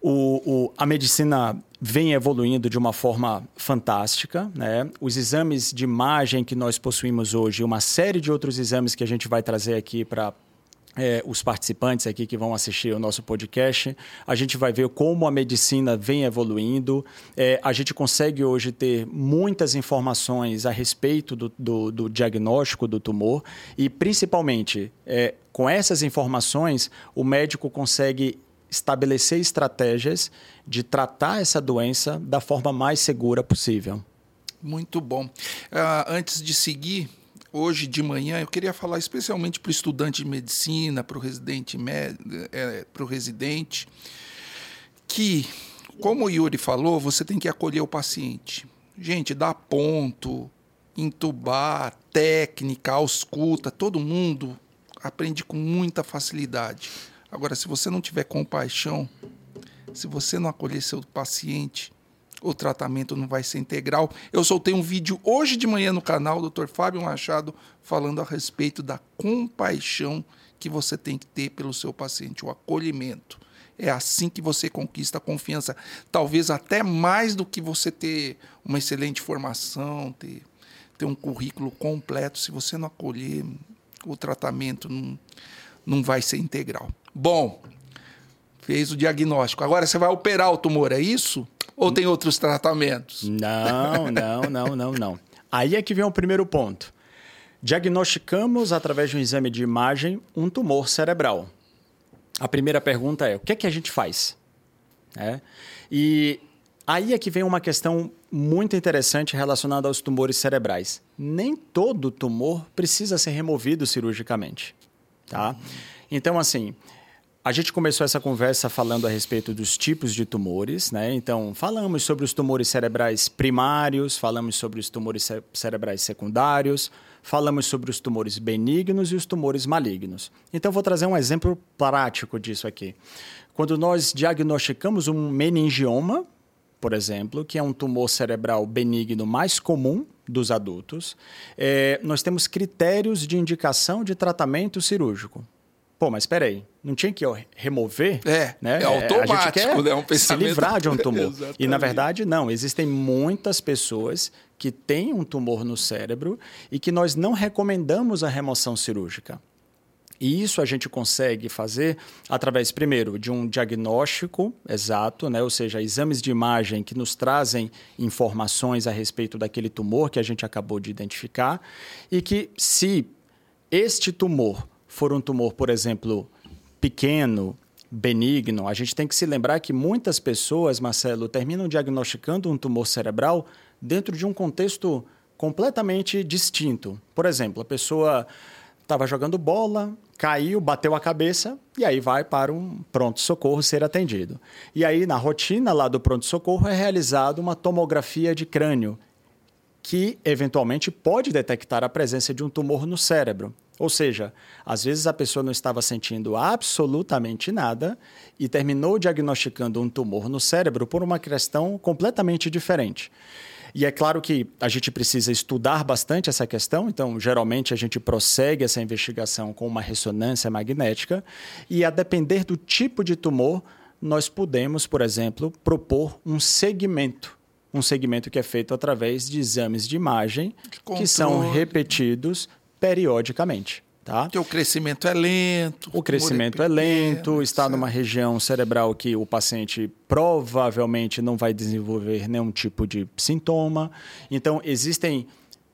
o, o, a medicina vem evoluindo de uma forma fantástica. Né? Os exames de imagem que nós possuímos hoje, uma série de outros exames que a gente vai trazer aqui para é, os participantes aqui que vão assistir o nosso podcast. A gente vai ver como a medicina vem evoluindo. É, a gente consegue hoje ter muitas informações a respeito do, do, do diagnóstico do tumor e, principalmente, é, com essas informações, o médico consegue estabelecer estratégias de tratar essa doença da forma mais segura possível. Muito bom. Uh, antes de seguir, hoje de manhã eu queria falar especialmente para o estudante de medicina, para o residente, é, residente, que, como o Yuri falou, você tem que acolher o paciente. Gente, dá ponto, entubar, técnica, ausculta, todo mundo aprende com muita facilidade. Agora, se você não tiver compaixão, se você não acolher seu paciente, o tratamento não vai ser integral. Eu soltei um vídeo hoje de manhã no canal, Dr. Fábio Machado, falando a respeito da compaixão que você tem que ter pelo seu paciente, o acolhimento. É assim que você conquista a confiança. Talvez até mais do que você ter uma excelente formação, ter, ter um currículo completo. Se você não acolher, o tratamento não, não vai ser integral. Bom, fez o diagnóstico. Agora você vai operar o tumor, é isso? Ou tem outros tratamentos? Não, não, não, não, não. Aí é que vem o primeiro ponto. Diagnosticamos, através de um exame de imagem, um tumor cerebral. A primeira pergunta é: o que é que a gente faz? É. E aí é que vem uma questão muito interessante relacionada aos tumores cerebrais. Nem todo tumor precisa ser removido cirurgicamente. Tá? Então, assim, a gente começou essa conversa falando a respeito dos tipos de tumores, né? Então, falamos sobre os tumores cerebrais primários, falamos sobre os tumores cerebrais secundários, falamos sobre os tumores benignos e os tumores malignos. Então, vou trazer um exemplo prático disso aqui. Quando nós diagnosticamos um meningioma, por exemplo, que é um tumor cerebral benigno mais comum dos adultos, é, nós temos critérios de indicação de tratamento cirúrgico. Pô, mas espera aí, não tinha que remover? É, né? é automático, a gente quer né? um pensamento... se livrar de um tumor. e, na verdade, não. Existem muitas pessoas que têm um tumor no cérebro e que nós não recomendamos a remoção cirúrgica. E isso a gente consegue fazer através, primeiro, de um diagnóstico exato, né? ou seja, exames de imagem que nos trazem informações a respeito daquele tumor que a gente acabou de identificar, e que, se este tumor for um tumor, por exemplo, pequeno, benigno, a gente tem que se lembrar que muitas pessoas, Marcelo, terminam diagnosticando um tumor cerebral dentro de um contexto completamente distinto. Por exemplo, a pessoa estava jogando bola, caiu, bateu a cabeça e aí vai para um pronto-socorro ser atendido. E aí, na rotina lá do pronto-socorro, é realizada uma tomografia de crânio, que eventualmente pode detectar a presença de um tumor no cérebro. Ou seja, às vezes a pessoa não estava sentindo absolutamente nada e terminou diagnosticando um tumor no cérebro por uma questão completamente diferente. E é claro que a gente precisa estudar bastante essa questão, então, geralmente, a gente prossegue essa investigação com uma ressonância magnética, e a depender do tipo de tumor, nós podemos, por exemplo, propor um segmento. Um segmento que é feito através de exames de imagem que são repetidos periodicamente. Tá? Porque o crescimento é lento. O crescimento é, é lento, está certo. numa região cerebral que o paciente provavelmente não vai desenvolver nenhum tipo de sintoma. Então, existem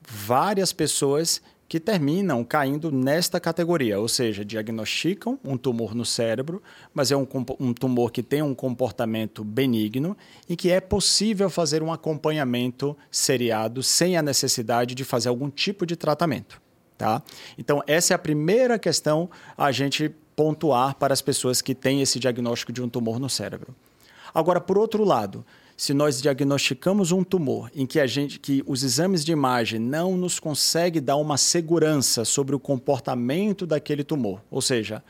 várias pessoas que terminam caindo nesta categoria, ou seja, diagnosticam um tumor no cérebro, mas é um, um tumor que tem um comportamento benigno e que é possível fazer um acompanhamento seriado sem a necessidade de fazer algum tipo de tratamento. Tá? Então, essa é a primeira questão a gente pontuar para as pessoas que têm esse diagnóstico de um tumor no cérebro. Agora, por outro lado, se nós diagnosticamos um tumor em que a gente que os exames de imagem não nos conseguem dar uma segurança sobre o comportamento daquele tumor, ou seja,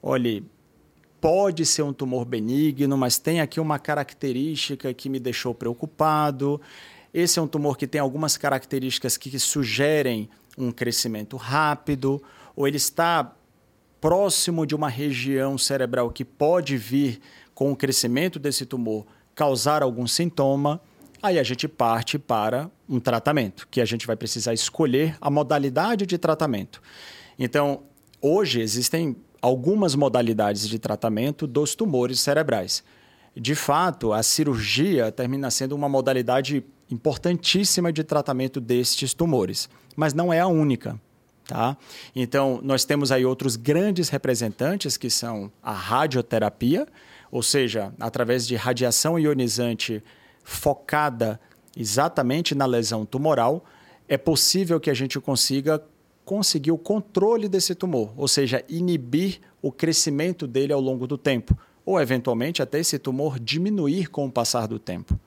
olhe, pode ser um tumor benigno, mas tem aqui uma característica que me deixou preocupado. Esse é um tumor que tem algumas características que sugerem um crescimento rápido, ou ele está próximo de uma região cerebral que pode vir com o crescimento desse tumor causar algum sintoma, aí a gente parte para um tratamento, que a gente vai precisar escolher a modalidade de tratamento. Então, hoje existem algumas modalidades de tratamento dos tumores cerebrais. De fato, a cirurgia termina sendo uma modalidade importantíssima de tratamento destes tumores, mas não é a única. Tá? Então, nós temos aí outros grandes representantes que são a radioterapia, ou seja, através de radiação ionizante focada exatamente na lesão tumoral, é possível que a gente consiga conseguir o controle desse tumor, ou seja, inibir o crescimento dele ao longo do tempo, ou eventualmente até esse tumor diminuir com o passar do tempo.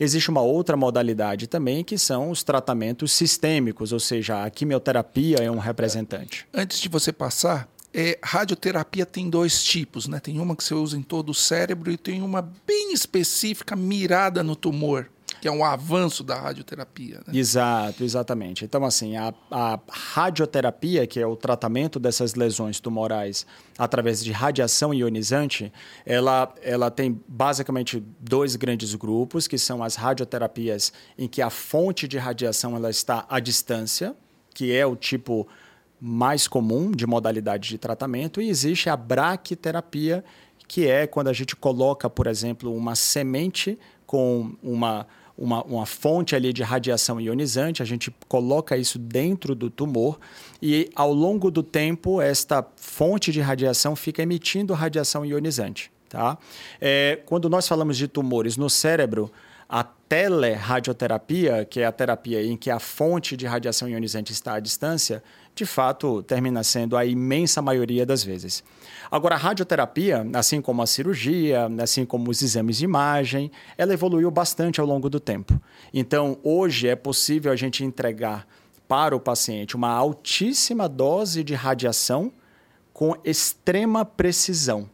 Existe uma outra modalidade também, que são os tratamentos sistêmicos, ou seja, a quimioterapia é um representante. Antes de você passar, é, radioterapia tem dois tipos, né? Tem uma que você usa em todo o cérebro e tem uma bem específica mirada no tumor que é um avanço da radioterapia. Né? Exato, exatamente. Então, assim, a, a, radioterapia, que é o tratamento dessas lesões tumorais através de radiação ionizante, ela, ela tem basicamente dois grandes grupos, que são as radioterapias em que a fonte de radiação ela está à distância, que é o tipo mais comum de modalidade de tratamento, e existe a braquiterapia, que é quando a gente coloca, por exemplo, uma semente com uma uma, uma fonte ali de radiação ionizante, a gente coloca isso dentro do tumor e ao longo do tempo esta fonte de radiação fica emitindo radiação ionizante. Tá? É, quando nós falamos de tumores no cérebro, a telerradioterapia, que é a terapia em que a fonte de radiação ionizante está à distância, de fato termina sendo a imensa maioria das vezes. Agora, a radioterapia, assim como a cirurgia, assim como os exames de imagem, ela evoluiu bastante ao longo do tempo. Então, hoje é possível a gente entregar para o paciente uma altíssima dose de radiação com extrema precisão.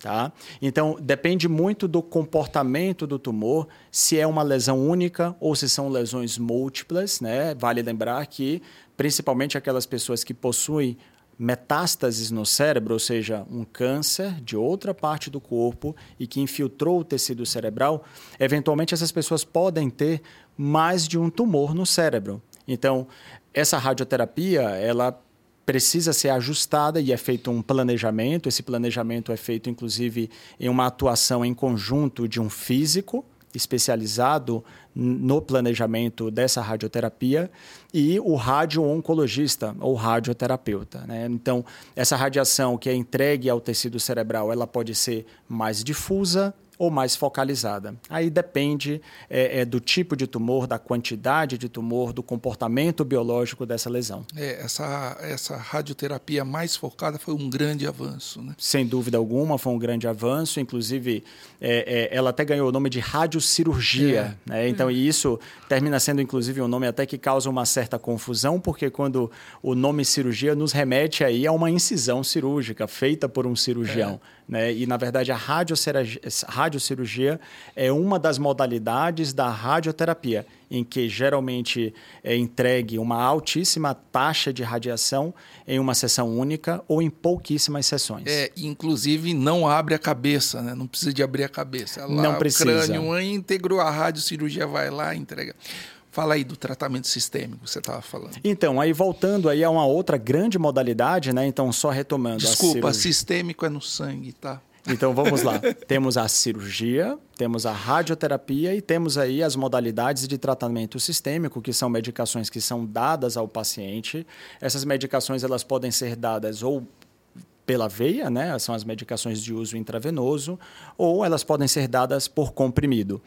Tá? Então, depende muito do comportamento do tumor, se é uma lesão única ou se são lesões múltiplas. Né? Vale lembrar que, principalmente aquelas pessoas que possuem metástases no cérebro, ou seja, um câncer de outra parte do corpo e que infiltrou o tecido cerebral, eventualmente essas pessoas podem ter mais de um tumor no cérebro. Então, essa radioterapia, ela precisa ser ajustada e é feito um planejamento. Esse planejamento é feito, inclusive, em uma atuação em conjunto de um físico especializado no planejamento dessa radioterapia e o radio-oncologista ou radioterapeuta. Né? Então, essa radiação que é entregue ao tecido cerebral, ela pode ser mais difusa ou mais focalizada. Aí depende é, é, do tipo de tumor, da quantidade de tumor, do comportamento biológico dessa lesão. É, essa, essa radioterapia mais focada foi um grande avanço. Né? Sem dúvida alguma, foi um grande avanço. Inclusive, é, é ela até ganhou o nome de radiocirurgia. É. Né? Então, e isso termina sendo, inclusive, um nome até que causa uma certa confusão, porque quando o nome cirurgia nos remete aí a uma incisão cirúrgica feita por um cirurgião. É. Né? E, na verdade, a radiocirurgia é uma das modalidades da radioterapia, em que geralmente é entregue uma altíssima taxa de radiação em uma sessão única ou em pouquíssimas sessões. É, inclusive não abre a cabeça, né? não precisa de abrir a cabeça. Lá, não precisa. O crânio íntegro, a radiocirurgia vai lá e entrega. Fala aí do tratamento sistêmico que você estava falando. Então, aí voltando aí a uma outra grande modalidade, né? Então, só retomando. Desculpa, sistêmico é no sangue, tá? Então vamos lá. temos a cirurgia, temos a radioterapia e temos aí as modalidades de tratamento sistêmico, que são medicações que são dadas ao paciente. Essas medicações elas podem ser dadas ou pela veia, né? São as medicações de uso intravenoso, ou elas podem ser dadas por comprimido.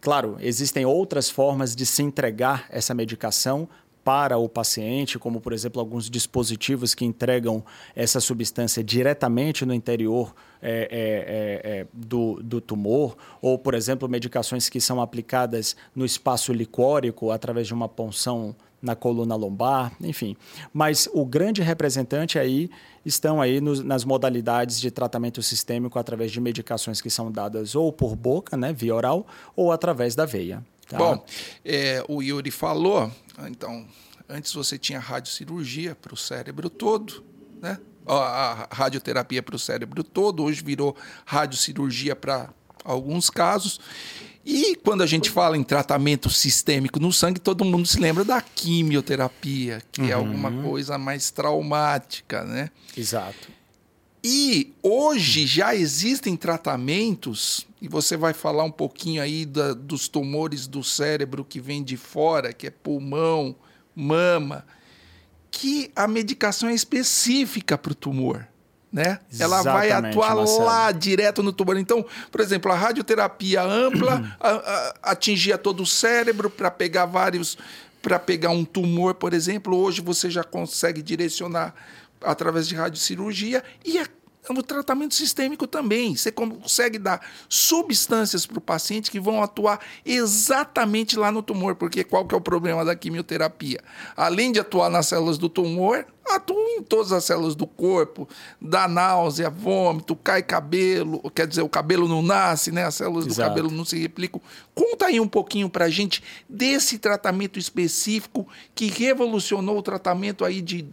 Claro, existem outras formas de se entregar essa medicação para o paciente, como por exemplo alguns dispositivos que entregam essa substância diretamente no interior é, é, é, é do, do tumor, ou por exemplo medicações que são aplicadas no espaço licórico através de uma punção na coluna lombar, enfim. Mas o grande representante aí estão aí nos, nas modalidades de tratamento sistêmico através de medicações que são dadas ou por boca, né, via oral, ou através da veia. Tá? Bom, é, o Yuri falou, então, antes você tinha radiocirurgia para o cérebro todo, né? A radioterapia para o cérebro todo, hoje virou radiocirurgia para alguns casos. E quando a gente fala em tratamento sistêmico no sangue, todo mundo se lembra da quimioterapia, que é uhum. é alguma coisa mais traumática, né? Exato. E hoje já existem tratamentos, e você vai falar um pouquinho aí da, dos tumores do cérebro que vem de fora, que é pulmão, mama, que a medicação é específica para o tumor né? Ela vai atuar Marcelo. lá direto no tumor. Então, por exemplo, a radioterapia ampla a, a, atingia todo o cérebro para pegar vários, para pegar um tumor, por exemplo. Hoje você já consegue direcionar através de radiocirurgia e a no tratamento sistêmico também. Você consegue dar substâncias para o paciente que vão atuar exatamente lá no tumor, porque qual que é o problema da quimioterapia? Além de atuar nas células do tumor, atua em todas as células do corpo, dá náusea, vômito, cai cabelo, quer dizer, o cabelo não nasce, né? As células Exato. do cabelo não se replicam. Conta aí um pouquinho para a gente desse tratamento específico que revolucionou o tratamento aí de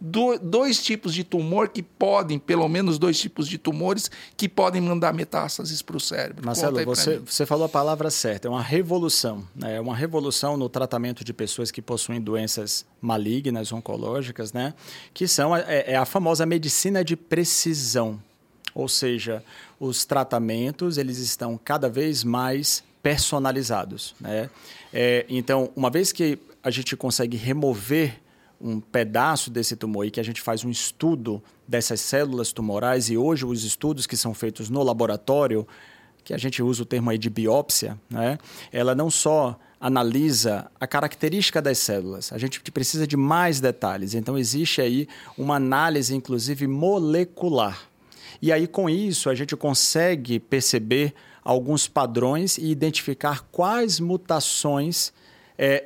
do, dois tipos de tumor que podem, pelo menos dois tipos de tumores, que podem mandar metástases para o cérebro. Marcelo, você, você falou a palavra certa, é uma revolução. Né? É uma revolução no tratamento de pessoas que possuem doenças malignas, oncológicas, né? que são é, é a famosa medicina de precisão. Ou seja, os tratamentos eles estão cada vez mais personalizados. Né? É, então, uma vez que a gente consegue remover um pedaço desse tumor e que a gente faz um estudo dessas células tumorais e hoje os estudos que são feitos no laboratório, que a gente usa o termo aí de biópsia, né? ela não só analisa a característica das células, a gente precisa de mais detalhes. Então existe aí uma análise inclusive molecular. E aí com isso a gente consegue perceber alguns padrões e identificar quais mutações é,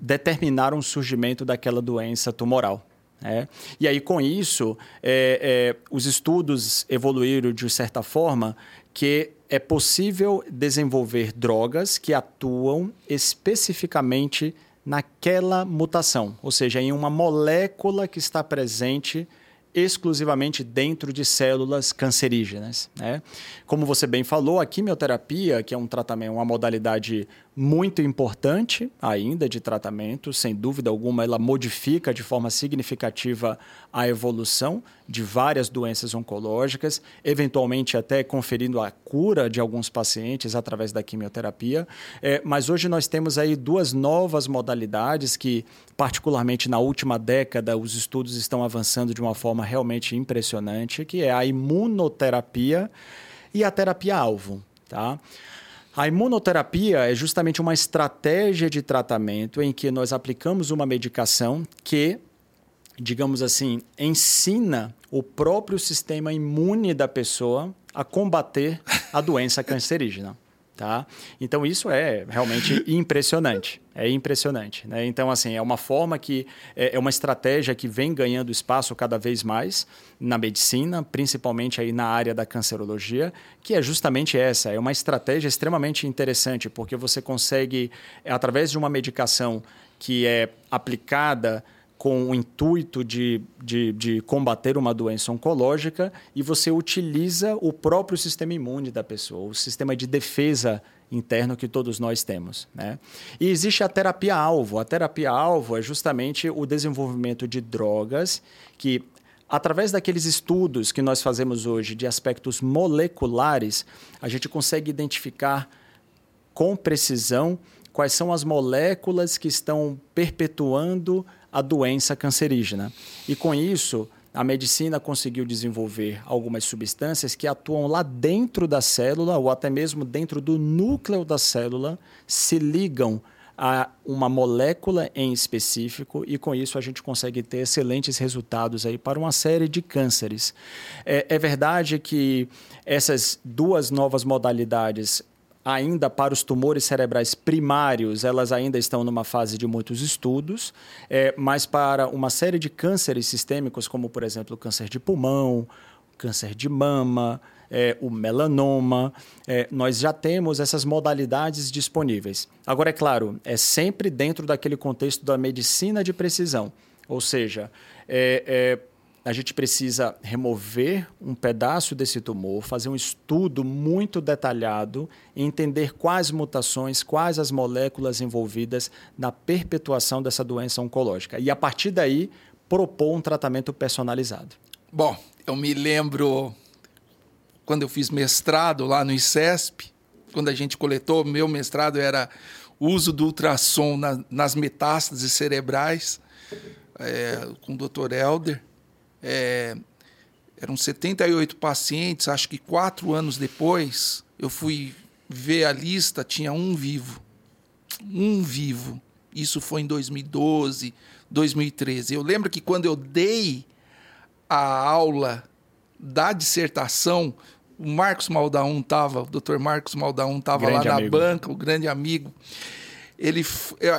determinaram o surgimento daquela doença tumoral. É. E aí, com isso, é, é, os estudos evoluíram de certa forma que é possível desenvolver drogas que atuam especificamente naquela mutação, ou seja, em uma molécula que está presente exclusivamente dentro de células cancerígenas. Né? Como você bem falou, a quimioterapia, que é um tratamento, uma modalidade muito importante ainda de tratamento, sem dúvida alguma, ela modifica de forma significativa a evolução de várias doenças oncológicas, eventualmente até conferindo a cura de alguns pacientes através da quimioterapia. É, mas hoje nós temos aí duas novas modalidades que, particularmente na última década, os estudos estão avançando de uma forma realmente impressionante, que é a imunoterapia e a terapia-alvo. Tá? A imunoterapia é justamente uma estratégia de tratamento em que nós aplicamos uma medicação que, digamos assim, ensina o próprio sistema imune da pessoa a combater a doença cancerígena. Tá? Então isso é realmente impressionante, é impressionante. Né? Então assim é uma forma que é, é uma estratégia que vem ganhando espaço cada vez mais na medicina, principalmente aí na área da cancerologia, que é justamente essa, é uma estratégia extremamente interessante porque você consegue através de uma medicação que é aplicada com o intuito de, de, de, combater uma doença oncológica e você utiliza o próprio sistema imune da pessoa, o sistema de defesa interno que todos nós temos. Né? E existe a terapia-alvo. A terapia-alvo é justamente o desenvolvimento de drogas que, através daqueles estudos que nós fazemos hoje de aspectos moleculares, a gente consegue identificar com precisão quais são as moléculas que estão perpetuando a doença cancerígena. E com isso, a medicina conseguiu desenvolver algumas substâncias que atuam lá dentro da célula ou até mesmo dentro do núcleo da célula, se ligam a uma molécula em específico e com isso a gente consegue ter excelentes resultados aí para uma série de cânceres. É, é verdade que essas duas novas modalidades ainda para os tumores cerebrais primários, elas ainda estão numa fase de muitos estudos, é, mas para uma série de cânceres sistêmicos, como por exemplo câncer de pulmão, câncer de mama, é, o melanoma, é, nós já temos essas modalidades disponíveis. Agora, é claro, é sempre dentro daquele contexto da medicina de precisão, ou seja, é, é a gente precisa remover um pedaço desse tumor, fazer um estudo muito detalhado, entender quais mutações, quais as moléculas envolvidas na perpetuação dessa doença oncológica. E a partir daí, propor um tratamento personalizado. Bom, eu me lembro quando eu fiz mestrado lá no ICESP, quando a gente coletou, meu mestrado era uso do ultrassom na, nas metástases cerebrais, é, com o Dr. Helder. É, eram 78 pacientes, acho que quatro anos depois, eu fui ver a lista, tinha um vivo. Um vivo. Isso foi em 2012, 2013. Eu lembro que quando eu dei a aula da dissertação, o Marcos Maldaun estava, o Dr. Marcos Maldaun estava lá na amigo. banca, o grande amigo ele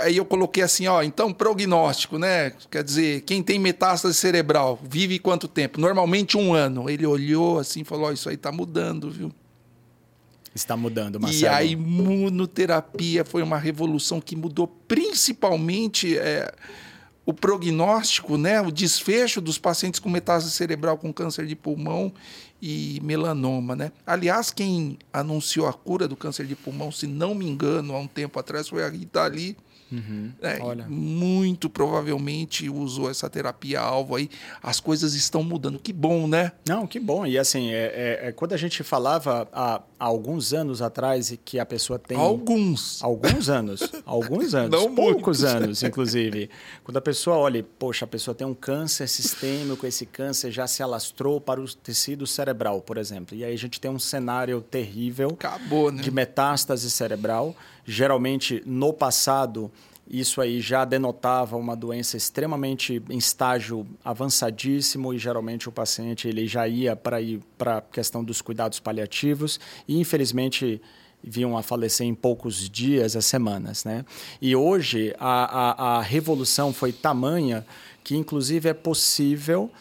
aí eu coloquei assim, ó, então prognóstico, né? Quer dizer, quem tem metástase cerebral vive quanto tempo? Normalmente um ano. Ele olhou assim, e falou, ó, isso aí tá mudando, viu? Está mudando, Marcelo. E a imunoterapia foi uma revolução que mudou principalmente é, o prognóstico, né, o desfecho dos pacientes com metástase cerebral com câncer de pulmão e melanoma, né? Aliás, quem anunciou a cura do câncer de pulmão, se não me engano, há um tempo atrás, foi a Rita Lee, Uhum. É, muito provavelmente usou essa terapia alvo aí. As coisas estão mudando. Que bom, né? Não, que bom. E assim, é, é, é quando a gente falava há, há, alguns anos atrás que a pessoa tem. Alguns. Alguns anos. alguns anos. Não poucos muitos. anos, inclusive. Quando a pessoa olha, poxa, a pessoa tem um câncer sistêmico, esse câncer já se alastrou para o tecido cerebral, por exemplo. E aí a gente tem um cenário terrível Acabou, né? de metástase cerebral. Geralmente, no passado, isso aí já denotava uma doença extremamente em estágio avançadíssimo e geralmente o paciente ele já ia para ir para a questão dos cuidados paliativos e infelizmente vinham a falecer em poucos dias, as semanas, né? E hoje a, a, a revolução foi tamanha que inclusive é possível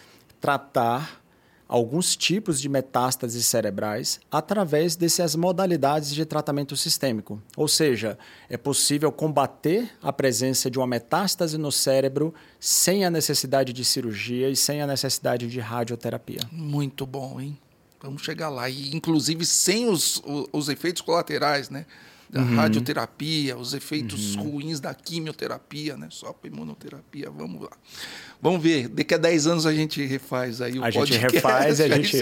tratar alguns tipos de metástases cerebrais através dessas modalidades de tratamento sistêmico. Ou seja, é possível combater a presença de uma metástase no cérebro sem a necessidade de cirurgia e sem a necessidade de radioterapia. Muito bom, hein? Vamos chegar lá. E, inclusive, sem os, os, os efeitos colaterais, né? Da uhum. radioterapia, os efeitos uhum. ruins da quimioterapia, né? Só para imunoterapia. Vamos lá. Vamos ver, daqui a 10 anos a gente refaz aí o a podcast. A gente refaz e a gente,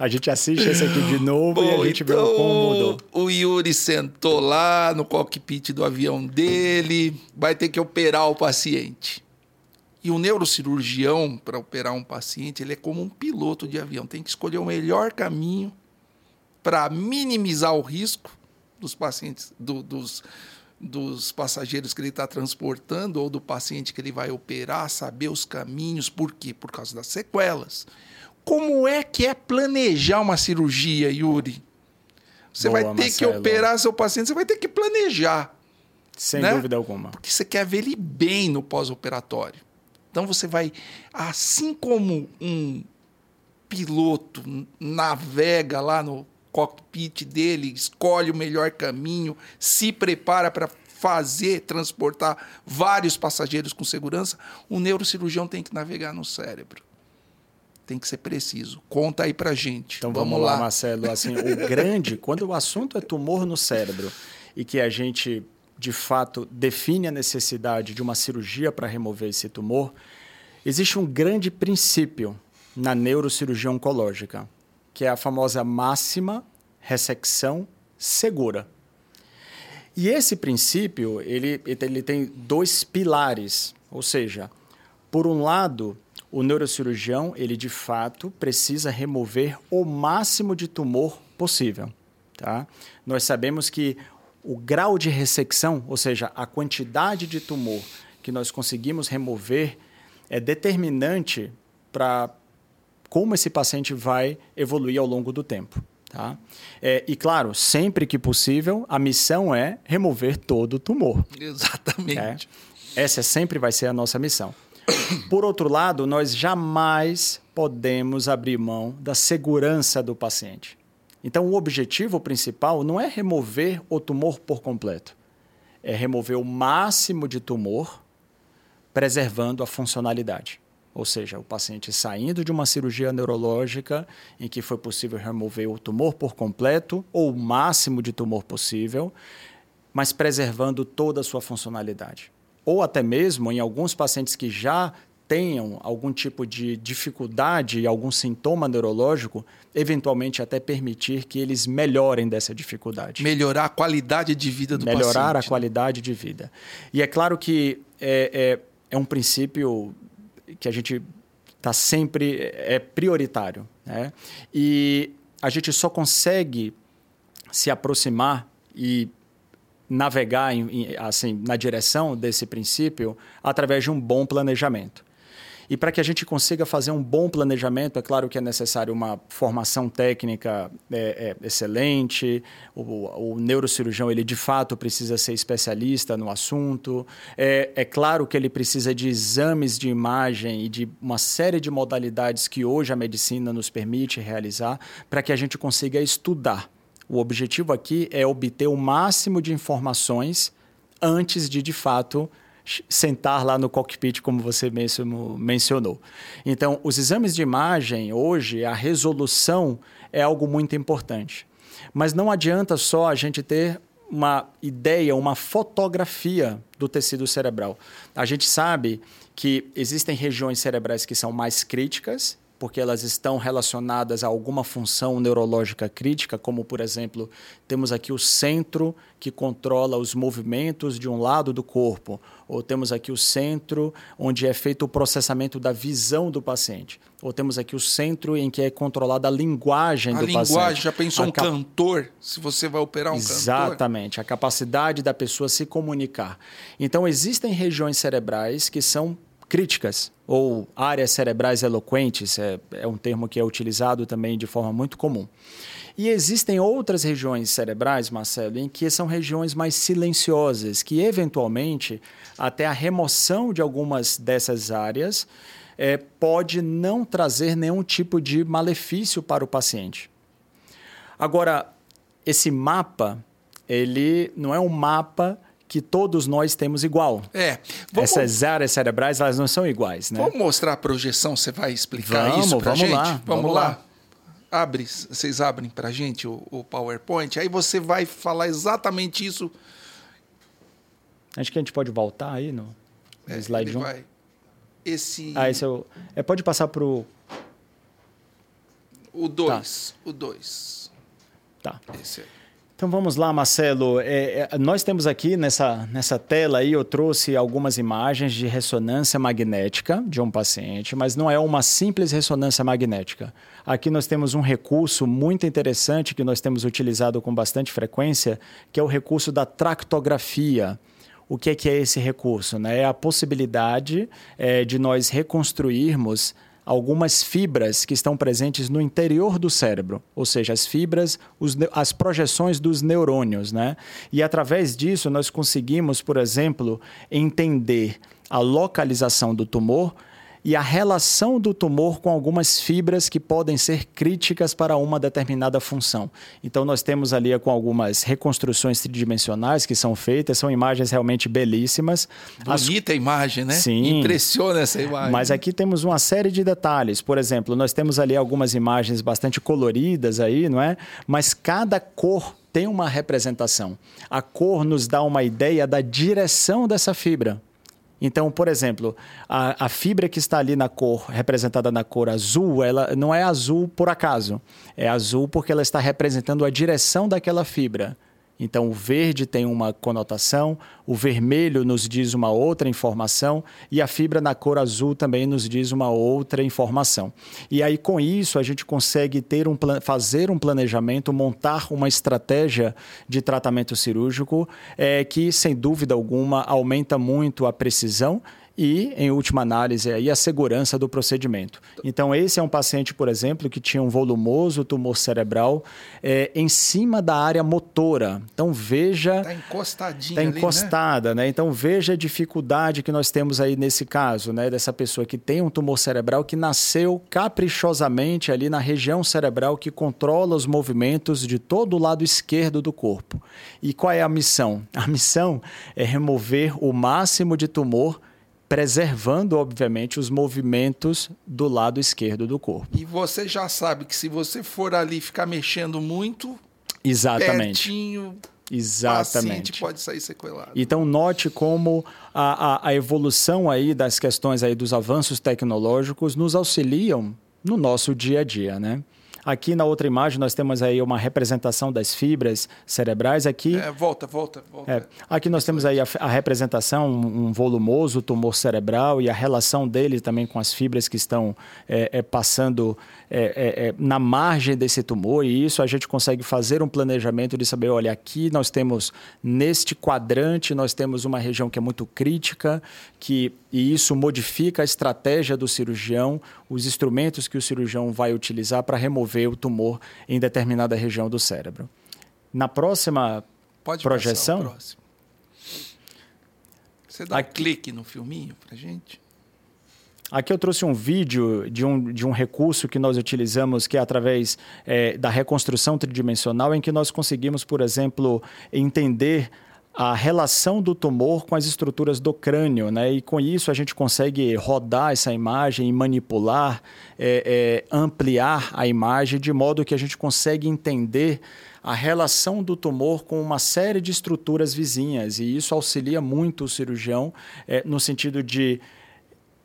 a gente assiste esse aqui de novo Bom, e a gente então, vê como mudou. O Yuri sentou lá no cockpit do avião dele, vai ter que operar o paciente. E o neurocirurgião, para operar um paciente, ele é como um piloto de avião. Tem que escolher o melhor caminho para minimizar o risco dos pacientes, do, dos, dos passageiros que ele está transportando ou do paciente que ele vai operar, saber os caminhos. Por quê? Por causa das sequelas. Como é que é planejar uma cirurgia, Yuri? Você Boa, vai ter Marcelo. que operar seu paciente, você vai ter que planejar. Sem né? dúvida alguma. Porque você quer ver ele bem no pós-operatório. Então você vai, assim como um piloto navega lá no cockpit dele, escolhe o melhor caminho, se prepara para fazer, transportar vários passageiros com segurança, o neurocirurgião tem que navegar no cérebro. Tem que ser preciso. Conta aí pra gente. Então vamos, vamos lá, lá, Marcelo. Assim, o grande, quando o assunto é tumor no cérebro e que a gente de fato define a necessidade de uma cirurgia para remover esse tumor, existe um grande princípio na neurocirurgia oncológica, que é a famosa máxima ressecção segura. E esse princípio, ele, ele tem dois pilares, ou seja, por um lado, o neurocirurgião, ele de fato precisa remover o máximo de tumor possível, tá? Nós sabemos que o grau de ressecção, ou seja, a quantidade de tumor que nós conseguimos remover, é determinante para como esse paciente vai evoluir ao longo do tempo. Tá? É, e claro, sempre que possível, a missão é remover todo o tumor. Exatamente. É? Essa sempre vai ser a nossa missão. Por outro lado, nós jamais podemos abrir mão da segurança do paciente. Então, o objetivo principal não é remover o tumor por completo, é remover o máximo de tumor, preservando a funcionalidade. Ou seja, o paciente saindo de uma cirurgia neurológica em que foi possível remover o tumor por completo ou o máximo de tumor possível, mas preservando toda a sua funcionalidade. Ou até mesmo em alguns pacientes que já tenham algum tipo de dificuldade e algum sintoma neurológico, eventualmente até permitir que eles melhorem dessa dificuldade. Melhorar a qualidade de vida do Melhorar paciente. Melhorar a qualidade de vida. E é claro que é, é, é um princípio que a gente está sempre é prioritário. Né? E a gente só consegue se aproximar e navegar em, assim na direção desse princípio através de um bom planejamento. E para que a gente consiga fazer um bom planejamento, é claro que é necessário uma formação técnica é, é, excelente, o, o, neurocirurgião ele de fato precisa ser especialista no assunto, é, é claro que ele precisa de exames de imagem e de uma série de modalidades que hoje a medicina nos permite realizar para que a gente consiga estudar. O objetivo aqui é obter o máximo de informações antes de, de fato, sentar lá no cockpit, como você mencionou. Então, os exames de imagem, hoje, a resolução é algo muito importante. Mas não adianta só a gente ter uma ideia, uma fotografia do tecido cerebral. A gente sabe que existem regiões cerebrais que são mais críticas porque elas estão relacionadas a alguma função neurológica crítica, como, por exemplo, temos aqui o centro que controla os movimentos de um lado do corpo, ou temos aqui o centro onde é feito o processamento da visão do paciente, ou temos aqui o centro em que é controlada a linguagem a do linguagem, paciente. A linguagem, já pensou a um cap... cantor, se você vai operar um Exatamente, cantor? Exatamente, a capacidade da pessoa se comunicar. Então, existem regiões cerebrais que são críticas ou áreas cerebrais eloquentes, é, é, um termo que é utilizado também de forma muito comum. E existem outras regiões cerebrais, Marcelo, em que são regiões mais silenciosas, que eventualmente, até a remoção de algumas dessas áreas, é, pode não trazer nenhum tipo de malefício para o paciente. Agora, esse mapa, ele não é um mapa que todos nós temos igual. É. Vamos... Essas áreas cerebrais, elas não são iguais, né? Vamos mostrar a projeção, você vai explicar vamos, isso pra vamos gente? Lá, vamos, vamos lá. lá. Abre, vocês abrem pra gente o, o PowerPoint, aí você vai falar exatamente isso. Acho que a gente pode voltar aí no, no É, slide ele 1. vai. Esse. Ah, esse é o... É, pode passar para o... O 2. O 2. Tá. Esse aí. Então vamos lá, Marcelo. É, é, nós temos aqui nessa, nessa tela aí, eu trouxe algumas imagens de ressonância magnética de um paciente, mas não é uma simples ressonância magnética. Aqui nós temos um recurso muito interessante que nós temos utilizado com bastante frequência, que é o recurso da tractografia. O que é, que é esse recurso? Né? É a possibilidade é, de nós reconstruirmos algumas fibras que estão presentes no interior do cérebro, ou seja, as fibras, os, as projeções dos neurônios, né? E através disso nós conseguimos, por exemplo, entender a localização do tumor e a relação do tumor com algumas fibras que podem ser críticas para uma determinada função. Então, nós temos ali com algumas reconstruções tridimensionais que são feitas, são imagens realmente belíssimas. Bonita As... imagem, né? Sim. Impressiona essa imagem. Mas aqui temos uma série de detalhes. Por exemplo, nós temos ali algumas imagens bastante coloridas aí, não é? Mas cada cor tem uma representação. A cor nos dá uma ideia da direção dessa fibra. Então, por exemplo, a, a, fibra que está ali na cor, representada na cor azul, ela não é azul por acaso. É azul porque ela está representando a direção daquela fibra. Então, o verde tem uma conotação, o vermelho nos diz uma outra informação e a fibra na cor azul também nos diz uma outra informação. E aí, com isso, a gente consegue ter um, fazer um planejamento, montar uma estratégia de tratamento cirúrgico é, que, sem dúvida alguma, aumenta muito a precisão e, em última análise, aí a segurança do procedimento. Então, esse é um paciente, por exemplo, que tinha um volumoso tumor cerebral é, em cima da área motora. Então, veja... Está encostadinha Está encostada, ali, né? né? Então, veja a dificuldade que nós temos aí nesse caso, né? Dessa pessoa que tem um tumor cerebral que nasceu caprichosamente ali na região cerebral que controla os movimentos de todo o lado esquerdo do corpo. E qual é a missão? A missão é remover o máximo de tumor preservando, obviamente, os movimentos do lado esquerdo do corpo. E você já sabe que se você for ali ficar mexendo muito, Exatamente. pertinho, Exatamente. paciente pode sair sequelado. Então note como a, a, a, evolução aí das questões aí dos avanços tecnológicos nos auxiliam no nosso dia a dia, né? Aqui na outra imagem nós temos aí uma representação das fibras cerebrais. Aqui, é, volta, volta, volta. É, aqui nós temos aí a, a representação, um, um, volumoso tumor cerebral e a relação dele também com as fibras que estão é, é, passando é, na margem desse tumor. E isso a gente consegue fazer um planejamento de saber, olha, aqui nós temos neste quadrante nós temos uma região que é muito crítica, que e isso modifica a estratégia do cirurgião, os instrumentos que o cirurgião vai utilizar para remover o tumor em determinada região do cérebro. Na próxima Pode projeção. Você dá Aqui... um clique no filminho para gente? Aqui eu trouxe um vídeo de um, de um recurso que nós utilizamos, que é através é, da reconstrução tridimensional, em que nós conseguimos, por exemplo, entender a relação do tumor com as estruturas do crânio, né? E com isso a gente consegue rodar essa imagem manipular, é, é, ampliar a imagem de modo que a gente consegue entender a relação do tumor com uma série de estruturas vizinhas. E isso auxilia muito o cirurgião é, no sentido de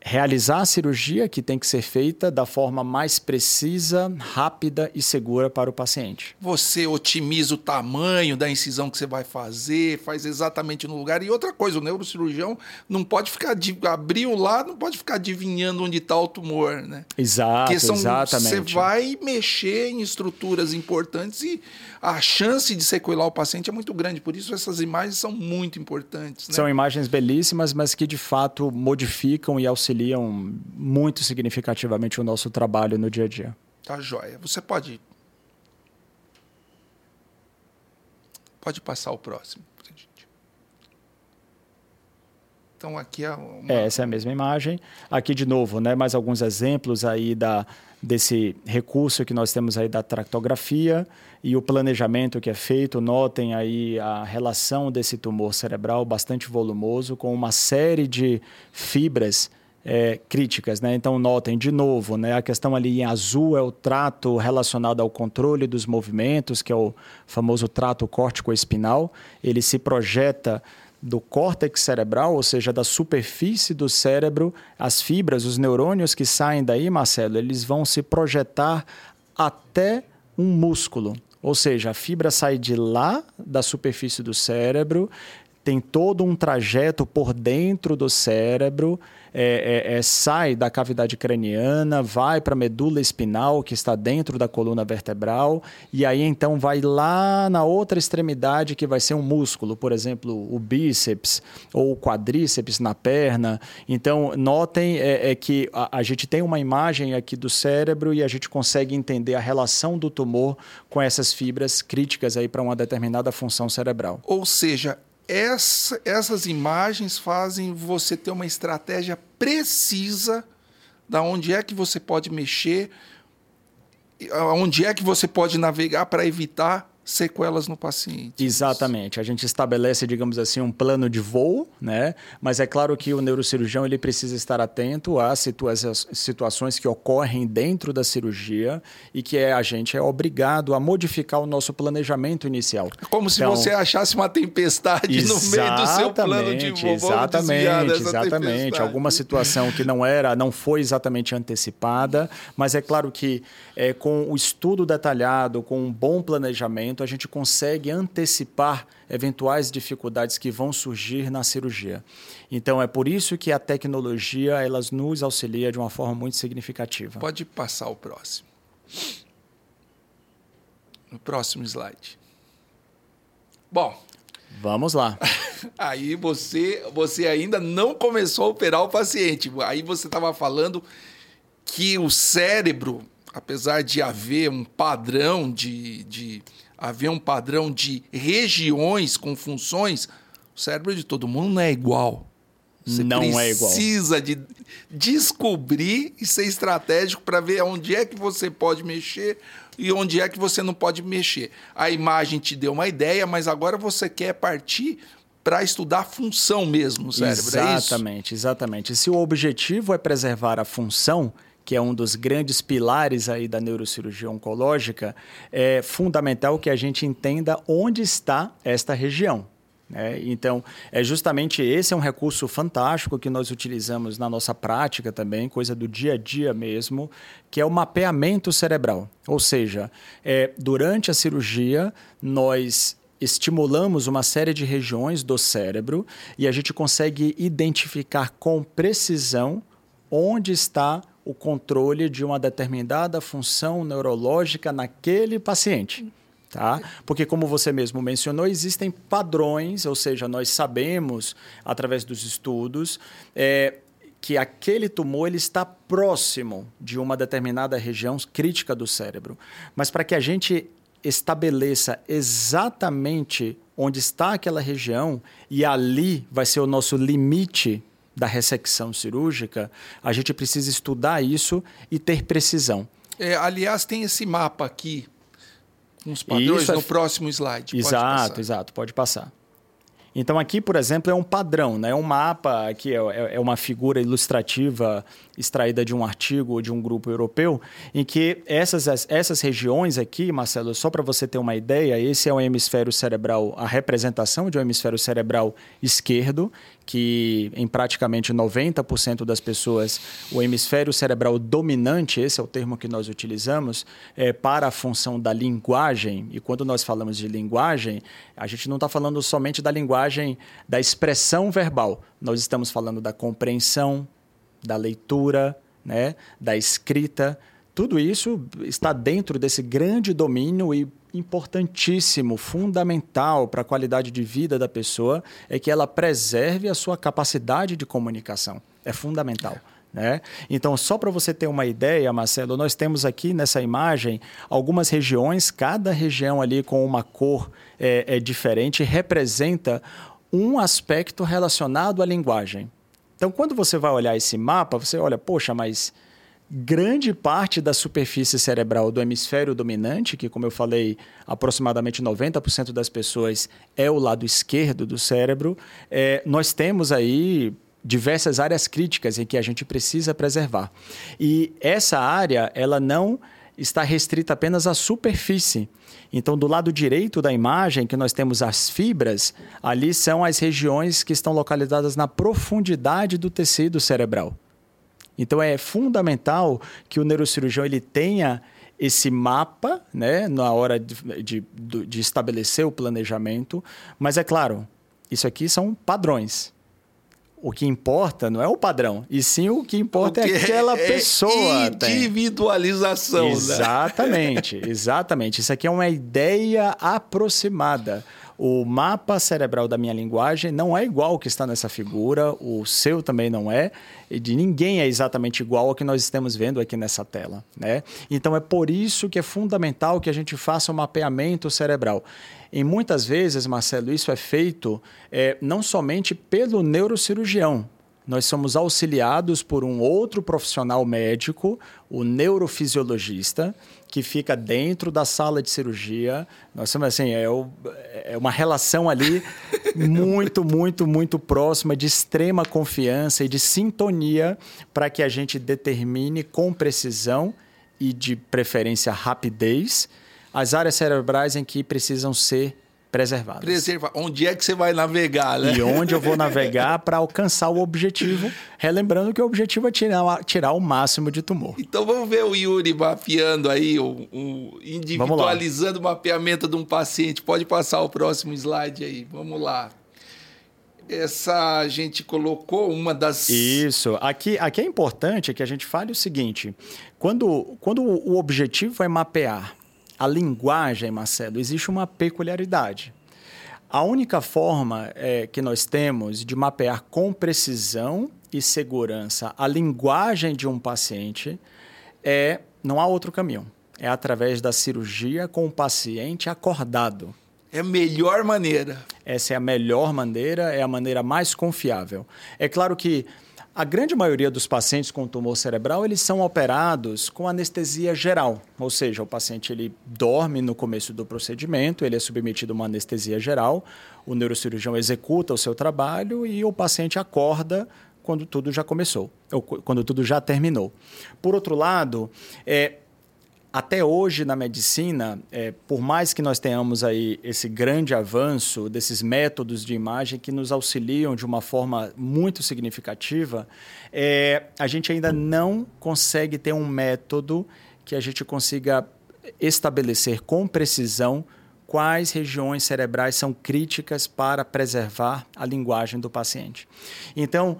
realizar a cirurgia que tem que ser feita da forma mais precisa, rápida e segura para o paciente. Você otimiza o tamanho da incisão que você vai fazer, faz exatamente no lugar. E outra coisa, o neurocirurgião não pode ficar abriu lá, não pode ficar adivinhando onde está o tumor, né? Exato, são, exatamente. Você vai mexer em estruturas importantes e a chance de sequelar o paciente é muito grande. Por isso essas imagens são muito importantes. Né? São imagens belíssimas, mas que de fato modificam e auxiliam auxiliam muito significativamente o nosso trabalho no dia a dia. Tá joia. Você pode. Pode passar o próximo. Então aqui é uma... É, essa é a mesma imagem. Aqui de novo, né, mais alguns exemplos aí da, desse recurso que nós temos aí da tractografia e o planejamento que é feito. Notem aí a relação desse tumor cerebral bastante volumoso com uma série de fibras é, críticas, né? Então notem de novo, né? A questão ali em azul é o trato relacionado ao controle dos movimentos, que é o famoso trato córtico-espinal. Ele se projeta do córtex cerebral, ou seja, da superfície do cérebro, as fibras, os neurônios que saem daí, Marcelo, eles vão se projetar até um músculo. Ou seja, a fibra sai de lá da superfície do cérebro, tem todo um trajeto por dentro do cérebro é, é, é, sai da cavidade craniana, vai para a medula espinal, que está dentro da coluna vertebral, e aí então vai lá na outra extremidade, que vai ser um músculo, por exemplo, o bíceps ou o quadríceps na perna. Então, notem é, é que a, a gente tem uma imagem aqui do cérebro e a gente consegue entender a relação do tumor com essas fibras críticas aí para uma determinada função cerebral. Ou seja, essa, essas imagens fazem você ter uma estratégia precisa da onde é que você pode mexer, onde é que você pode navegar para evitar sequelas no paciente. Exatamente. A gente estabelece, digamos assim, um plano de voo, né? Mas é claro que o neurocirurgião ele precisa estar atento às situa situações que ocorrem dentro da cirurgia e que é, a gente é obrigado a modificar o nosso planejamento inicial. É como se então, você achasse uma tempestade no meio do seu plano de voo. Exatamente, exatamente. Tempestade. Alguma situação que não era, não foi exatamente antecipada, mas é claro que é, com o estudo detalhado, com um bom planejamento a gente consegue antecipar eventuais dificuldades que vão surgir na cirurgia. Então é por isso que a tecnologia elas nos auxilia de uma forma muito significativa. Pode passar o próximo. O próximo slide. Bom, Vamos lá. Aí você, você ainda não começou a operar o paciente. Aí você estava falando que o cérebro, apesar de haver um padrão de, de haver um padrão de regiões com funções, o cérebro de todo mundo não é igual. Você não é igual. Precisa de descobrir e ser estratégico para ver onde é que você pode mexer e onde é que você não pode mexer. A imagem te deu uma ideia, mas agora você quer partir para estudar a função mesmo no cérebro. Exatamente, é exatamente. Se o objetivo é preservar a função, que é um dos grandes pilares aí da neurocirurgia oncológica, é fundamental que a gente entenda onde está esta região. Né? Então, é justamente esse é um recurso fantástico que nós utilizamos na nossa prática também, coisa do dia a dia mesmo, que é o mapeamento cerebral. Ou seja, é, durante a cirurgia, nós estimulamos uma série de regiões do cérebro e a gente consegue identificar com precisão onde está o controle de uma determinada função neurológica naquele paciente. Tá? Porque, como você mesmo mencionou, existem padrões, ou seja, nós sabemos, através dos estudos, é, que aquele tumor ele está próximo de uma determinada região crítica do cérebro. Mas para que a gente estabeleça exatamente onde está aquela região e ali vai ser o nosso limite da ressecção cirúrgica, a gente precisa estudar isso e ter precisão. É, aliás, tem esse mapa aqui, uns padrões isso, no próximo slide. Exato, exato, pode passar. Então, aqui, por exemplo, é um padrão, né? é um mapa, aqui é, é, é uma figura ilustrativa extraída de um artigo de um grupo europeu, em que essas, essas regiões aqui, Marcelo, só para você ter uma ideia, esse é o hemisfério cerebral, a representação de um hemisfério cerebral esquerdo, que em praticamente 90% das pessoas, o hemisfério cerebral dominante, esse é o termo que nós utilizamos, é para a função da linguagem. E quando nós falamos de linguagem, a gente não está falando somente da linguagem da expressão verbal, nós estamos falando da compreensão, da leitura, né, da escrita. Tudo isso está dentro desse grande domínio e importantíssimo, fundamental para a qualidade de vida da pessoa é que ela preserve a sua capacidade de comunicação. É fundamental. Né? Então, só para você ter uma ideia, Marcelo, nós temos aqui nessa imagem algumas regiões, cada região ali com uma cor é, é diferente, representa um aspecto relacionado à linguagem. Então, quando você vai olhar esse mapa, você olha, poxa, mas grande parte da superfície cerebral do hemisfério dominante, que, como eu falei, aproximadamente 90% das pessoas é o lado esquerdo do cérebro, é, nós temos aí diversas áreas críticas em que a gente precisa preservar. E essa área, ela não está restrita apenas à superfície. Então, do lado direito da imagem, que nós temos as fibras, ali são as regiões que estão localizadas na profundidade do tecido cerebral. Então, é fundamental que o neurocirurgião ele tenha esse mapa né, na hora de, de, de estabelecer o planejamento, mas é claro, isso aqui são padrões o que importa não é o padrão, e sim o que importa o que é aquela é pessoa. Individualização. Né? Exatamente, né? exatamente. Isso aqui é uma ideia aproximada. O mapa cerebral da minha linguagem não é igual ao que está nessa figura, o seu também não é, e de ninguém é exatamente igual ao que nós estamos vendo aqui nessa tela. Né? Então é por isso que é fundamental que a gente faça um mapeamento cerebral. E muitas vezes, Marcelo, isso é feito é, não somente pelo neurocirurgião, nós somos auxiliados por um outro profissional médico, o neurofisiologista, que fica dentro da sala de cirurgia. Nós somos assim, é, o, é uma relação ali muito, muito, muito próxima, de extrema confiança e de sintonia para que a gente determine com precisão e de preferência rapidez as áreas cerebrais em que precisam ser preservadas. Preserva. Onde é que você vai navegar, né? E onde eu vou navegar para alcançar o objetivo, relembrando que o objetivo é tirar, tirar o máximo de tumor. Então vamos ver o Yuri mapeando aí, o, o individualizando o mapeamento de um paciente. Pode passar o próximo slide aí. Vamos lá. Essa a gente colocou uma das. Isso. Aqui, aqui é importante que a gente fale o seguinte: quando, quando o objetivo é mapear a linguagem, Marcelo, existe uma peculiaridade. A única forma é, que nós temos de mapear com precisão e segurança a linguagem de um paciente é não há outro caminho. É através da cirurgia com o paciente acordado. É a melhor maneira. Essa é a melhor maneira, é a maneira mais confiável. É claro que a grande maioria dos pacientes com tumor cerebral, eles são operados com anestesia geral, ou seja, o paciente ele dorme no começo do procedimento, ele é submetido a uma anestesia geral, o neurocirurgião executa o seu trabalho e o paciente acorda quando tudo já começou, ou quando tudo já terminou. Por outro lado, é, até hoje na medicina, é, por mais que nós tenhamos aí esse grande avanço desses métodos de imagem que nos auxiliam de uma forma muito significativa, é, a gente ainda não consegue ter um método que a gente consiga estabelecer com precisão quais regiões cerebrais são críticas para preservar a linguagem do paciente. Então,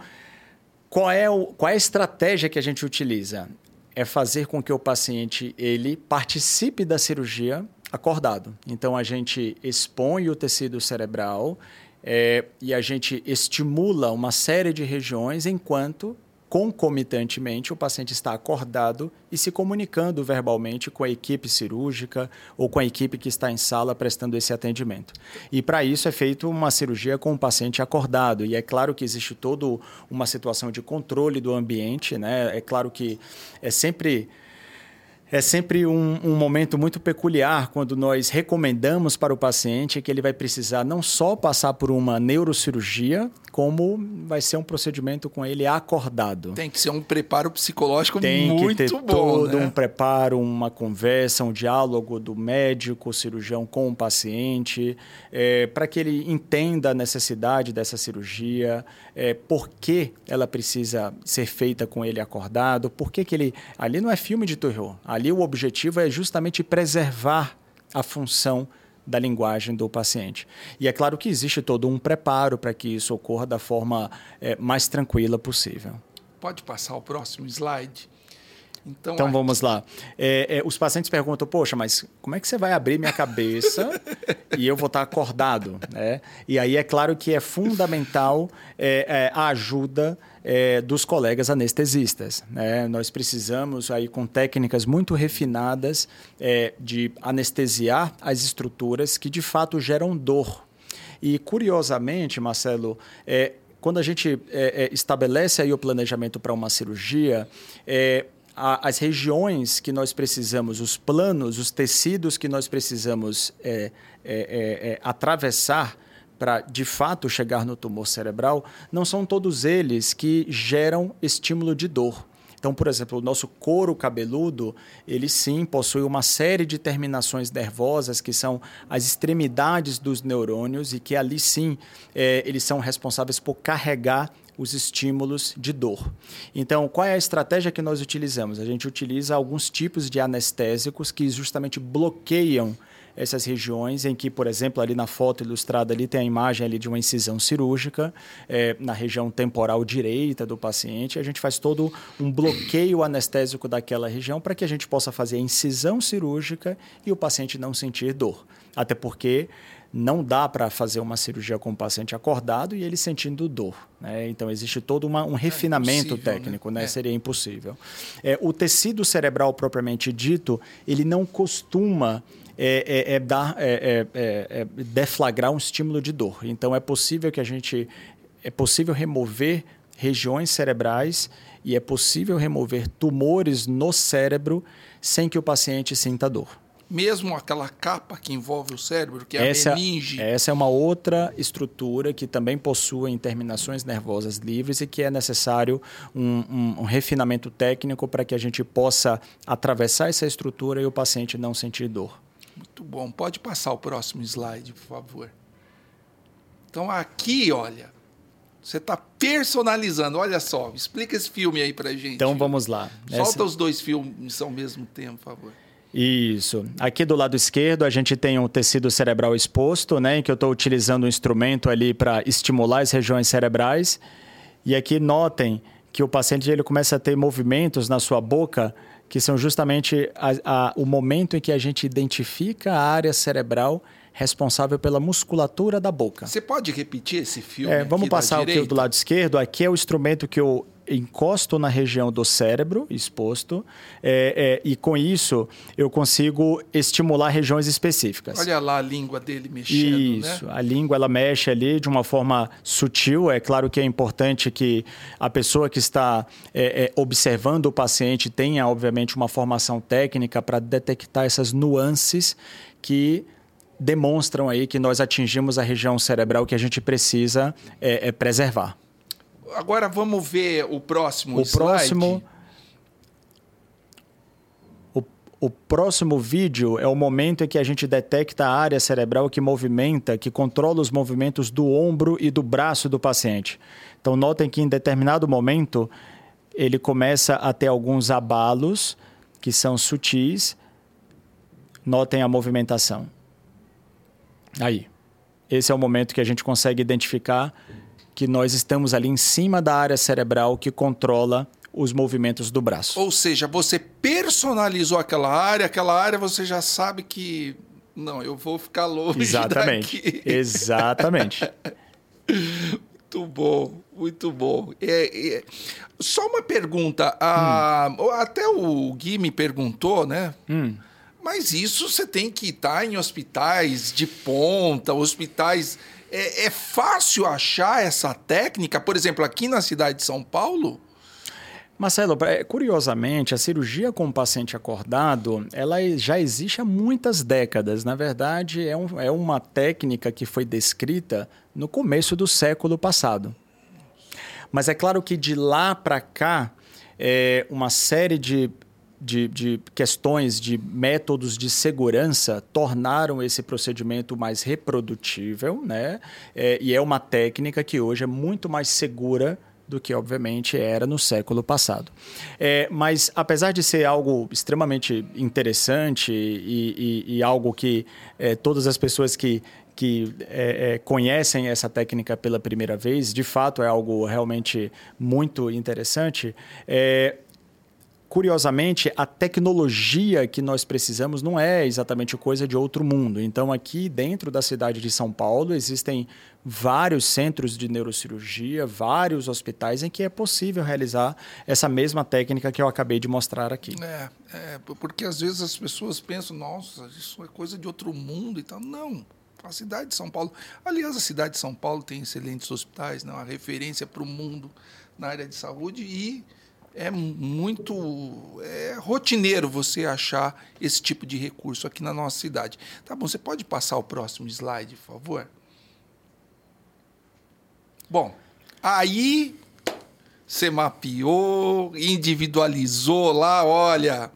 qual é, o, qual é a estratégia que a gente utiliza? É fazer com que o paciente ele participe da cirurgia acordado. Então a gente expõe o tecido cerebral é, e a gente estimula uma série de regiões enquanto concomitantemente, o paciente está acordado e se comunicando verbalmente com a equipe cirúrgica ou com a equipe que está em sala prestando esse atendimento. E para isso é feita uma cirurgia com o paciente acordado. E é claro que existe toda uma situação de controle do ambiente, né? É claro que é sempre é sempre um, um, momento muito peculiar quando nós recomendamos para o paciente que ele vai precisar não só passar por uma neurocirurgia, como vai ser um procedimento com ele acordado. Tem que ser um preparo psicológico Tem muito que ter bom. Todo né? um preparo, uma conversa, um diálogo do médico, cirurgião com o paciente, é, para que ele entenda a necessidade dessa cirurgia, é, por que ela precisa ser feita com ele acordado, por que, que ele. Ali não é filme de terror. Ali o objetivo é justamente preservar a função da linguagem do paciente. E é claro que existe todo um preparo para que isso ocorra da forma é, mais tranquila possível. Pode passar o próximo slide. Então, então vamos lá. É, é, os pacientes perguntam, poxa, mas como é que você vai abrir minha cabeça e eu vou estar acordado? Né? E aí é claro que é fundamental é, é a ajuda é, dos colegas anestesistas. Né? Nós precisamos, aí, com técnicas muito refinadas, é, de anestesiar as estruturas que de fato geram dor. E, curiosamente, Marcelo, quando a gente estabelece aí o planejamento para uma cirurgia, a, as regiões que nós precisamos, os planos, os tecidos que nós precisamos é, é, é, atravessar para de fato chegar no tumor cerebral, não são todos eles que geram estímulo de dor. Então, por exemplo, o nosso couro cabeludo, ele sim possui uma série de terminações nervosas que são as extremidades dos neurônios e que ali sim é, eles são responsáveis por carregar os estímulos de dor. Então, qual é a estratégia que nós utilizamos? A gente utiliza alguns tipos de anestésicos que justamente bloqueiam essas regiões em que, por exemplo, ali na foto ilustrada ali tem a imagem ali de uma incisão cirúrgica é, na região temporal direita do paciente. A gente faz todo um bloqueio anestésico daquela região para que a gente possa fazer a incisão cirúrgica e o paciente não sentir dor. Até porque não dá para fazer uma cirurgia com o paciente acordado e ele sentindo dor. Né? Então, existe todo uma, um é refinamento é técnico, né? né? É. Seria impossível. É, o tecido cerebral propriamente dito, ele não costuma é, é, é dar, é, é, é, é, deflagrar um estímulo de dor. Então é possível que a gente é possível remover regiões cerebrais e é possível remover tumores no cérebro sem que o paciente sinta dor mesmo aquela capa que envolve o cérebro, que é essa, a meninge. Essa é uma outra estrutura que também possui terminações nervosas livres e que é necessário um, um, um refinamento técnico para que a gente possa atravessar essa estrutura e o paciente não sentir dor. Muito bom. Pode passar o próximo slide, por favor. Então, aqui, olha, você está personalizando. Olha só, explica esse filme aí para gente. Então, vamos lá. Solta Essa... os dois filmes ao mesmo tempo, por favor. Isso. Aqui do lado esquerdo a gente tem um tecido cerebral exposto, né, em que eu estou utilizando um instrumento ali para estimular as regiões cerebrais. E aqui notem que o paciente ele começa a ter movimentos na sua boca que são justamente a, a, o momento em que a gente identifica a área cerebral responsável pela musculatura da boca. Você pode repetir esse filme? É, vamos passar aqui do lado esquerdo. Aqui é o instrumento que eu encosto na região do cérebro exposto é, é, e com isso eu consigo estimular regiões específicas. Olha lá a língua dele mexendo, né? Isso, né? a língua ela mexe ali de uma forma sutil. É claro que é importante que a pessoa que está é, é observando o paciente tenha, obviamente, uma formação técnica para detectar essas nuances que demonstram aí que nós atingimos a região cerebral que a gente precisa é, é preservar agora vamos ver o próximo o slide. Próximo, o, o próximo vídeo é o momento em que a gente detecta a área cerebral que movimenta, que controla os movimentos do ombro e do braço do paciente. Então, notem que em determinado momento ele começa a ter alguns abalos que são sutis. Notem a movimentação. Aí. Esse é o momento que a gente consegue identificar que nós estamos ali em cima da área cerebral que controla os movimentos do braço. Ou seja, você personalizou aquela área, aquela área você já sabe que não, eu vou ficar longe Exatamente. daqui. Exatamente. muito bom, muito bom. É, é... Só uma pergunta, hum. até o Gui me perguntou, né? Hum. Mas isso você tem que estar em hospitais de ponta, hospitais é, é fácil achar essa técnica? Por exemplo, aqui na cidade de São Paulo? Marcelo, é, curiosamente, a cirurgia com o paciente acordado, ela já existe há muitas décadas. Na verdade, é, um, é uma técnica que foi descrita no começo do século passado. Mas é claro que de lá para cá, é, uma série de de, de questões de métodos de segurança tornaram esse procedimento mais reprodutível, né? É, e é uma técnica que hoje é muito mais segura do que, obviamente, era no século passado. É, mas, apesar de ser algo extremamente interessante e, e, e algo que é, todas as pessoas que, que é, é, conhecem essa técnica pela primeira vez, de fato é algo realmente muito interessante, é, curiosamente, a tecnologia que nós precisamos não é exatamente coisa de outro mundo. Então, aqui dentro da cidade de São Paulo, existem vários centros de neurocirurgia, vários hospitais em que é possível realizar essa mesma técnica que eu acabei de mostrar aqui. É, é porque às vezes as pessoas pensam, nossa, isso é coisa de outro mundo e tal. Não, A cidade de São Paulo, aliás, a cidade de São Paulo tem excelentes hospitais, né? uma referência para o mundo na área de saúde e é muito é rotineiro você achar esse tipo de recurso aqui na nossa cidade. Tá bom, você pode passar o próximo slide, por favor? Bom, aí você mapeou, individualizou lá, olha,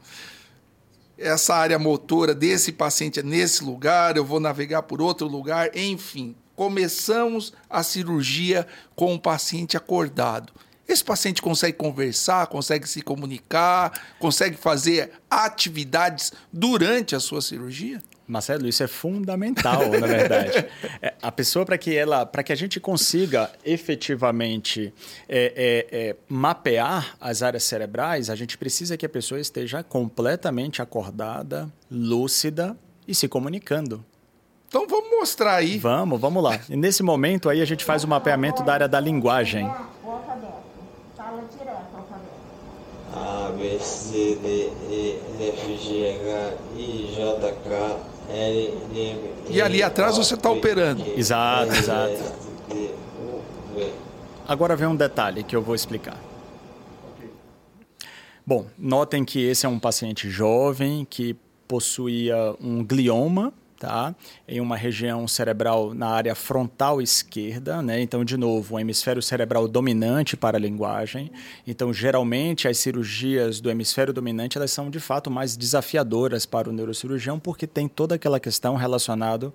essa área motora desse paciente é nesse lugar, eu vou navegar por outro lugar, enfim. Começamos a cirurgia com o paciente acordado. Esse paciente consegue conversar, consegue se comunicar, consegue fazer atividades durante a sua cirurgia? Marcelo, isso é fundamental, na verdade. É, a pessoa, para que ela, para que a gente consiga efetivamente é, é, é, mapear as áreas cerebrais, a gente precisa que a pessoa esteja completamente acordada, lúcida e se comunicando. Então vamos mostrar aí. Vamos, vamos lá. E nesse momento aí a gente faz o mapeamento da área da linguagem. A, B, C, D, E, F, G, H, I, J, K, L, M, E ali atrás você está operando. Exato, exato. Agora vem um detalhe que eu vou explicar. Bom, notem que esse é um paciente jovem que possuía um glioma, tá? em uma região cerebral na área frontal esquerda, né? Então, de novo, um hemisfério cerebral dominante para a linguagem. Então, geralmente as cirurgias do hemisfério dominante elas são de fato mais desafiadoras para o neurocirurgião porque tem toda aquela questão relacionada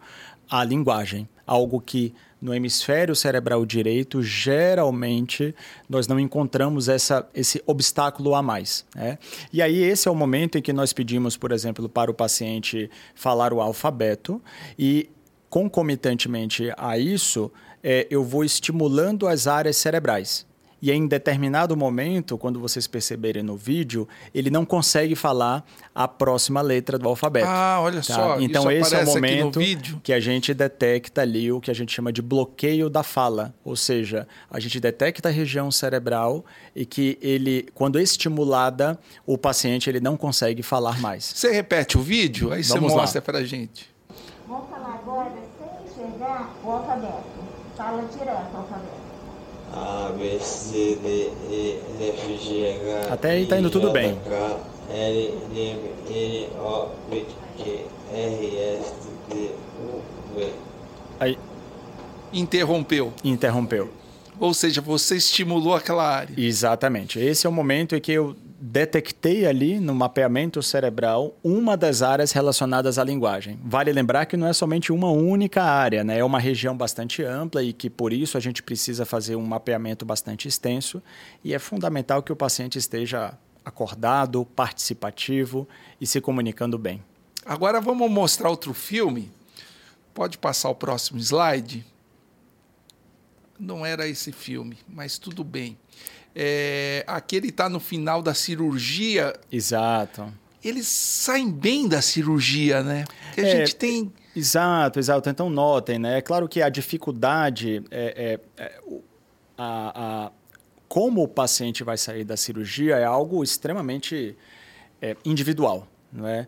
à linguagem, algo que no hemisfério cerebral direito, geralmente nós não encontramos essa, esse obstáculo a mais. Né? E aí, esse é o momento em que nós pedimos, por exemplo, para o paciente falar o alfabeto e, concomitantemente a isso, é, eu vou estimulando as áreas cerebrais. E em determinado momento, quando vocês perceberem no vídeo, ele não consegue falar a próxima letra do alfabeto. Ah, olha tá? só. Então esse é o momento que a gente detecta ali o que a gente chama de bloqueio da fala, ou seja, a gente detecta a região cerebral e que ele, quando estimulada, o paciente ele não consegue falar mais. Você repete o vídeo, aí Vamos você mostra para a gente. Vamos falar agora sem enxergar o alfabeto. Fala direto o alfabeto. A, B, C, D, E, F, G, H. Até aí tá indo tudo bem. K, L, M, N, O, P, Q, R, S, T, U, V. Aí. Interrompeu. Interrompeu. Ou seja, você estimulou aquela área. Exatamente. Esse é o momento em que eu detectei ali no mapeamento cerebral uma das áreas relacionadas à linguagem. Vale lembrar que não é somente uma única área, né? é uma região bastante ampla e que por isso a gente precisa fazer um mapeamento bastante extenso e é fundamental que o paciente esteja acordado, participativo e se comunicando bem. Agora vamos mostrar outro filme. Pode passar o próximo slide. Não era esse filme, mas tudo bem é, aquele está no final da cirurgia. Exato. Eles saem bem da cirurgia, né? Porque a é, gente tem. Exato, exato. Então notem, né? É claro que a dificuldade é, é, é a, a, como o paciente vai sair da cirurgia é algo extremamente é, individual, não é?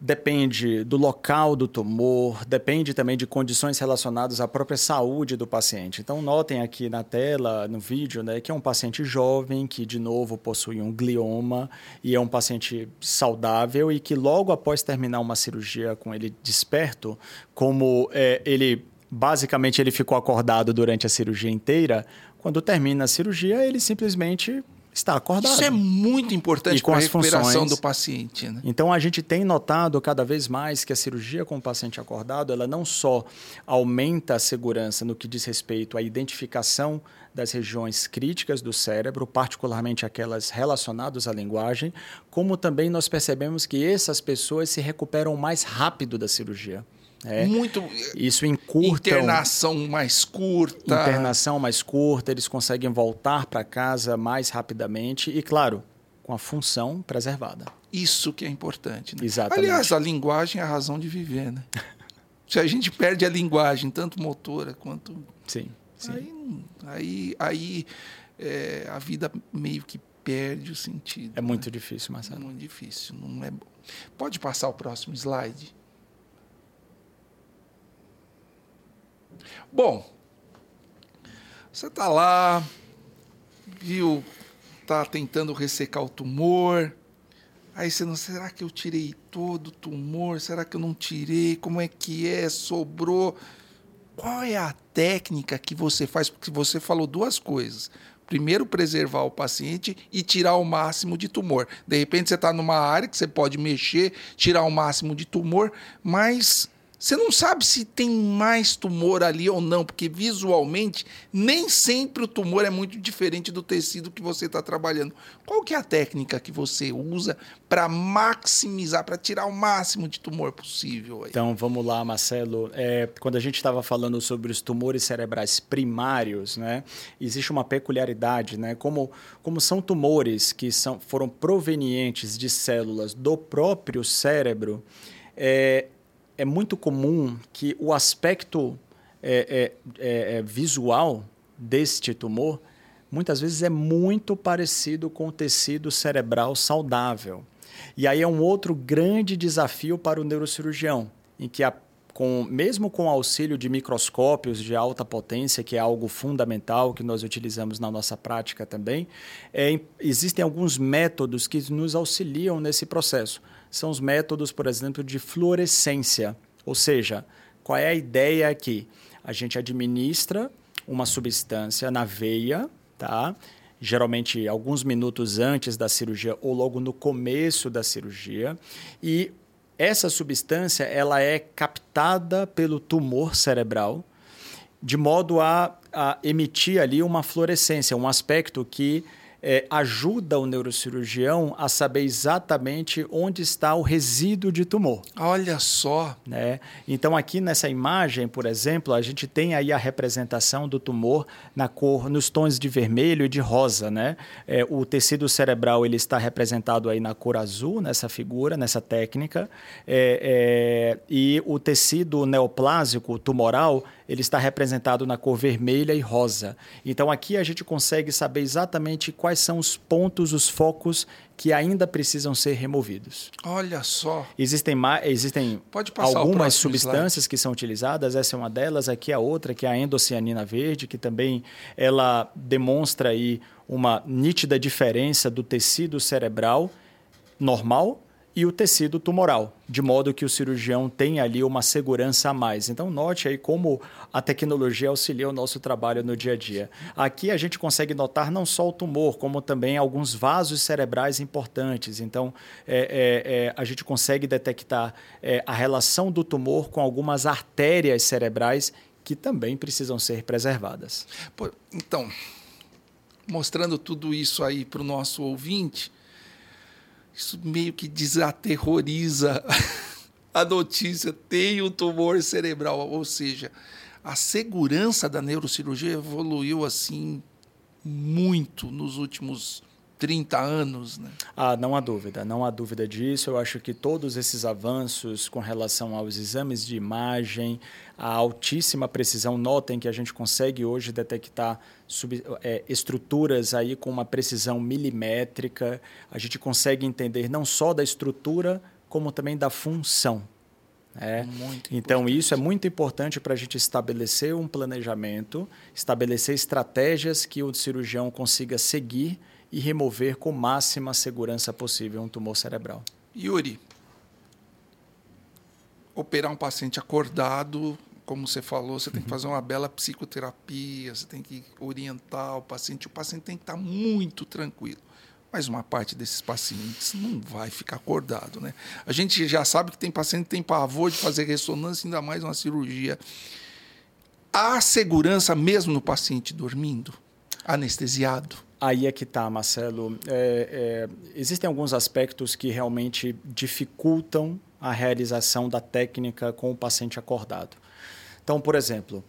Depende do local do tumor, depende também de condições relacionadas à própria saúde do paciente. Então, notem aqui na tela, no vídeo, né, que é um paciente jovem que, de novo, possui um glioma e é um paciente saudável e que, logo após terminar uma cirurgia com ele desperto, como é, ele basicamente ele ficou acordado durante a cirurgia inteira, quando termina a cirurgia, ele simplesmente está acordado. Isso é muito importante para a recuperação funções. do paciente. Né? Então a gente tem notado cada vez mais que a cirurgia com o paciente acordado, ela não só aumenta a segurança no que diz respeito à identificação das regiões críticas do cérebro, particularmente aquelas relacionadas à linguagem, como também nós percebemos que essas pessoas se recuperam mais rápido da cirurgia. É. Muito. Isso encurta. Internação mais curta. Internação mais curta, eles conseguem voltar para casa mais rapidamente e, claro, com a função preservada. Isso que é importante. Né? Exatamente. Aliás, a linguagem é a razão de viver, né? Se a gente perde a linguagem, tanto motora quanto. Sim. sim. Aí, aí, aí é, a vida meio que perde o sentido. É né? muito difícil, Marcelo. É muito difícil. Não é... Pode passar o próximo slide? Bom, você tá lá, viu, tá tentando ressecar o tumor. Aí você não, será que eu tirei todo o tumor? Será que eu não tirei? Como é que é? Sobrou? Qual é a técnica que você faz? Porque você falou duas coisas. Primeiro, preservar o paciente e tirar o máximo de tumor. De repente, você está numa área que você pode mexer, tirar o máximo de tumor, mas você não sabe se tem mais tumor ali ou não, porque visualmente nem sempre o tumor é muito diferente do tecido que você está trabalhando. Qual que é a técnica que você usa para maximizar, para tirar o máximo de tumor possível? Aí? Então vamos lá, Marcelo. É, quando a gente estava falando sobre os tumores cerebrais primários, né, existe uma peculiaridade, né, como, como são tumores que são, foram provenientes de células do próprio cérebro. É, é muito comum que o aspecto é, é, é, é, visual deste tumor muitas vezes é muito parecido com o tecido cerebral saudável. E aí é um outro grande desafio para o neurocirurgião, em que a, com, mesmo com o auxílio de microscópios de alta potência, que é algo fundamental que nós utilizamos na nossa prática também, é, existem alguns métodos que nos auxiliam nesse processo são os métodos, por exemplo, de fluorescência. Ou seja, qual é a ideia aqui? A gente administra uma substância na veia, tá? geralmente alguns minutos antes da cirurgia ou logo no começo da cirurgia, e essa substância ela é captada pelo tumor cerebral de modo a, a emitir ali uma fluorescência, um aspecto que é, ajuda o neurocirurgião a saber exatamente onde está o resíduo de tumor. Olha só. Né? Então, aqui nessa imagem, por exemplo, a gente tem aí a representação do tumor na cor, nos tons de vermelho e de rosa. Né? É, o tecido cerebral ele está representado aí na cor azul, nessa figura, nessa técnica, é, é e o tecido neoplásico tumoral ele está representado na cor vermelha e rosa. Então aqui a gente consegue saber exatamente quais são os pontos, os focos que ainda precisam ser removidos. Olha só. Existem, existem algumas substâncias slide. que são utilizadas, essa é uma delas, aqui a outra, que é a endocianina verde, que também ela demonstra aí uma nítida diferença do tecido cerebral normal e o tecido tumoral, de modo que o cirurgião tenha ali uma segurança a mais. Então, note aí como a tecnologia auxilia o nosso trabalho no dia a dia. Aqui a gente consegue notar não só o tumor, como também alguns vasos cerebrais importantes. Então, é, é, é, a gente consegue detectar é, a relação do tumor com algumas artérias cerebrais que também precisam ser preservadas. Pô, então, mostrando tudo isso aí para o nosso ouvinte isso meio que desaterroriza a notícia. Tem um tumor cerebral, ou seja, a segurança da neurocirurgia evoluiu assim muito nos últimos 30 anos. Né? Ah, não há dúvida, não há dúvida disso. Eu acho que todos esses avanços com relação aos exames de imagem, a altíssima precisão, notem que a gente consegue hoje detectar sub, é, estruturas aí com uma precisão milimétrica, a gente consegue entender não só da estrutura, como também da função. É. então, isso é muito importante para a gente estabelecer um planejamento, estabelecer estratégias que o cirurgião consiga seguir e remover com máxima segurança possível um tumor cerebral. Yuri, operar um paciente acordado, como você falou, você tem que uhum. fazer uma bela psicoterapia, você tem que orientar o paciente, o paciente tem que estar muito tranquilo. Mas uma parte desses pacientes não vai ficar acordado, né? A gente já sabe que tem paciente que tem pavor de fazer ressonância, ainda mais uma cirurgia. Há segurança mesmo no paciente dormindo, anestesiado? Aí é que está, Marcelo. É, é, existem alguns aspectos que realmente dificultam a realização da técnica com o paciente acordado. Então, por exemplo,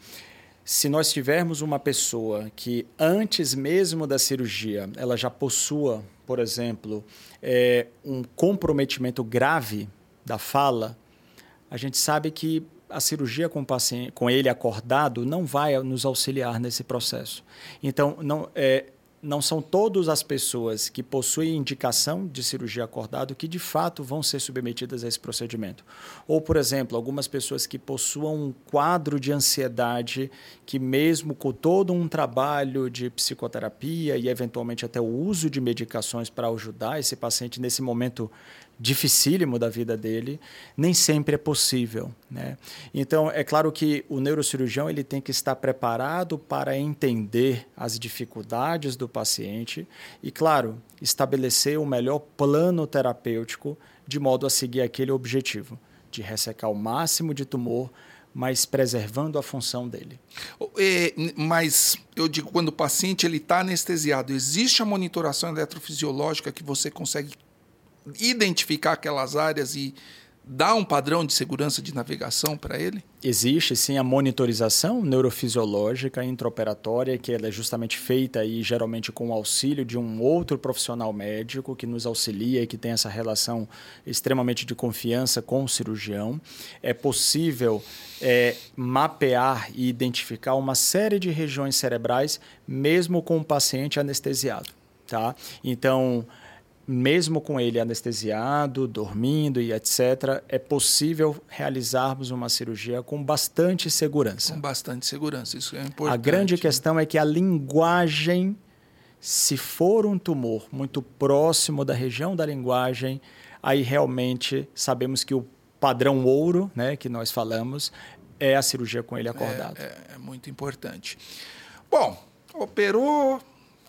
se nós tivermos uma pessoa que antes mesmo da cirurgia ela já possua, por exemplo, é, um comprometimento grave da fala, a gente sabe que a cirurgia com, paciente, com ele acordado não vai nos auxiliar nesse processo. Então, não, é, não são todas as pessoas que possuem indicação de cirurgia acordado que de fato vão ser submetidas a esse procedimento. Ou, por exemplo, algumas pessoas que possuam um quadro de ansiedade que, mesmo com todo um trabalho de psicoterapia e eventualmente até o uso de medicações para ajudar esse paciente nesse momento dificílimo da vida dele, nem sempre é possível. Né? Então, é claro que o neurocirurgião ele tem que estar preparado para entender as dificuldades do paciente e, claro, estabelecer o melhor plano terapêutico de modo a seguir aquele objetivo, de ressecar o máximo de tumor, mas preservando a função dele. É, mas eu digo, quando o paciente está anestesiado, existe a monitoração eletrofisiológica que você consegue identificar aquelas áreas e dar um padrão de segurança de navegação para ele? Existe sim a monitorização neurofisiológica intraoperatória, que ela é justamente feita aí geralmente com o auxílio de um outro profissional médico que nos auxilia e que tem essa relação extremamente de confiança com o cirurgião. É possível é, mapear e identificar uma série de regiões cerebrais mesmo com o paciente anestesiado. Tá? Então, mesmo com ele anestesiado, dormindo e etc., é possível realizarmos uma cirurgia com bastante segurança. Com bastante segurança, isso é importante. A grande questão é que a linguagem, se for um tumor muito próximo da região da linguagem, aí realmente sabemos que o padrão ouro, né, que nós falamos, é a cirurgia com ele acordado. É, é, é muito importante. Bom, operou,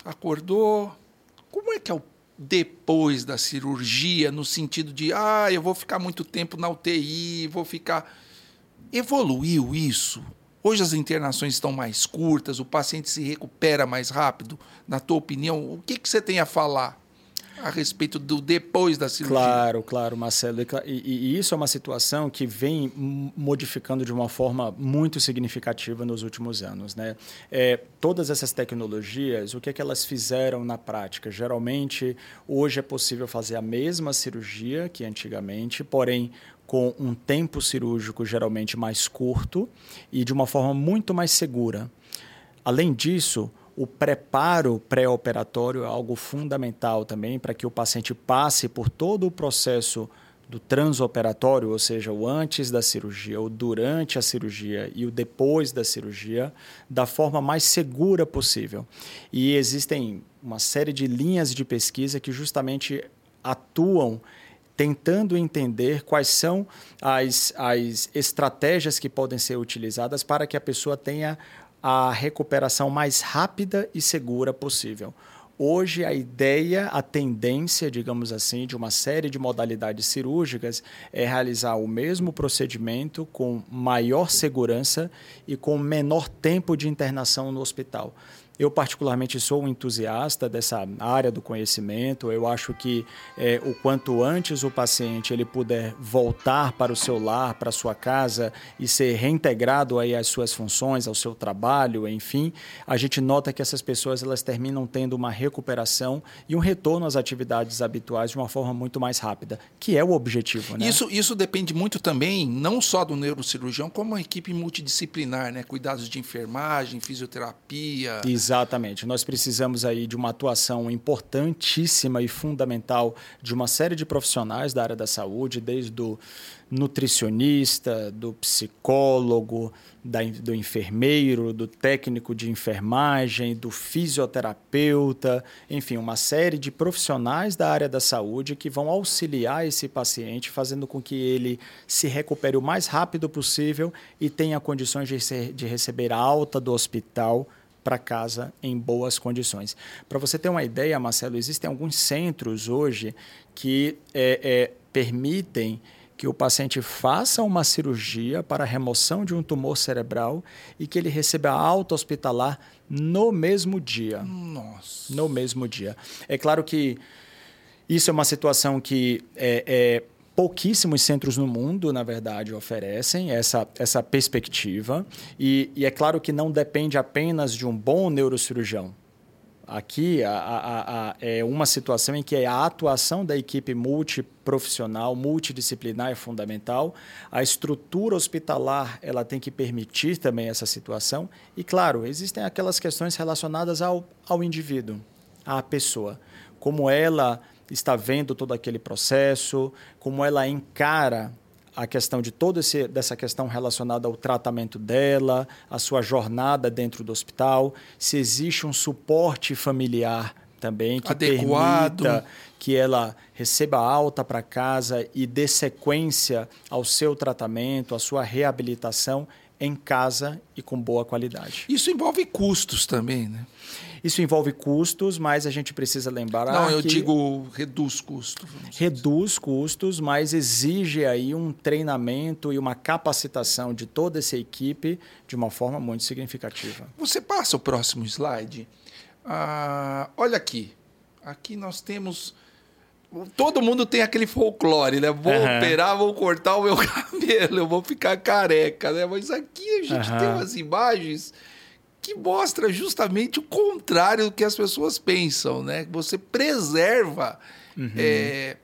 acordou. Como é que é o depois da cirurgia, no sentido de, ah, eu vou ficar muito tempo na UTI, vou ficar. Evoluiu isso? Hoje as internações estão mais curtas, o paciente se recupera mais rápido. Na tua opinião, o que, que você tem a falar? A respeito do depois da cirurgia. Claro, claro, Marcelo. E, e, isso é uma situação que vem modificando de uma forma muito significativa nos últimos anos. Né? É, todas essas tecnologias, o que é que elas fizeram na prática? Geralmente, hoje é possível fazer a mesma cirurgia que antigamente, porém com um tempo cirúrgico geralmente mais curto e de uma forma muito mais segura. Além disso, o preparo pré-operatório é algo fundamental também para que o paciente passe por todo o processo do transoperatório, ou seja, o antes da cirurgia, o durante a cirurgia e o depois da cirurgia, da forma mais segura possível. E existem uma série de linhas de pesquisa que justamente atuam tentando entender quais são as, as estratégias que podem ser utilizadas para que a pessoa tenha a recuperação mais rápida e segura possível. Hoje, a ideia, a tendência, digamos assim, de uma série de modalidades cirúrgicas é realizar o mesmo procedimento com maior segurança e com menor tempo de internação no hospital. Eu, particularmente, sou um entusiasta dessa área do conhecimento. Eu acho que é, o quanto antes o paciente ele puder voltar para o seu lar, para a sua casa e ser reintegrado aí às suas funções, ao seu trabalho, enfim, a gente nota que essas pessoas elas terminam tendo uma recuperação e um retorno às atividades habituais de uma forma muito mais rápida, que é o objetivo. Né? Isso, isso depende muito também, não só do neurocirurgião, como a equipe multidisciplinar, né? Cuidados de enfermagem, fisioterapia. Exatamente Exatamente. Nós precisamos aí de uma atuação importantíssima e fundamental de uma série de profissionais da área da saúde, desde o nutricionista, do psicólogo, da, do enfermeiro, do técnico de enfermagem, do fisioterapeuta, enfim, uma série de profissionais da área da saúde que vão auxiliar esse paciente, fazendo com que ele se recupere o mais rápido possível e tenha condições de, ser, de receber alta do hospital para casa em boas condições. Para você ter uma ideia, Marcelo, existem alguns centros hoje que é, é, permitem que o paciente faça uma cirurgia para remoção de um tumor cerebral e que ele receba alta hospitalar no mesmo dia. Nossa. No mesmo dia. É claro que isso é uma situação que é, é pouquíssimos centros no mundo, na verdade, oferecem essa, essa perspectiva. E, e é claro que não depende apenas de um bom neurocirurgião. Aqui a, a, a, é uma situação em que a atuação da equipe multiprofissional, multidisciplinar é fundamental. A estrutura hospitalar ela tem que permitir também essa situação. E, claro, existem aquelas questões relacionadas ao, ao indivíduo à pessoa, como ela está vendo todo aquele processo, como ela encara a questão de toda essa questão relacionada ao tratamento dela, a sua jornada dentro do hospital, se existe um suporte familiar também que Adequado. permita que ela receba alta para casa e dê sequência ao seu tratamento, à sua reabilitação em casa e com boa qualidade. Isso envolve custos também, né? Isso envolve custos, mas a gente precisa lembrar. Não, eu digo reduz custos. Reduz custos, mas exige aí um treinamento e uma capacitação de toda essa equipe de uma forma muito significativa. Você passa o próximo slide. Ah, olha aqui. Aqui nós temos. Todo mundo tem aquele folclore, né? Vou uhum. operar, vou cortar o meu cabelo, eu vou ficar careca, né? Mas aqui a gente uhum. tem umas imagens que mostra justamente o contrário do que as pessoas pensam, né? Você preserva. Uhum. É,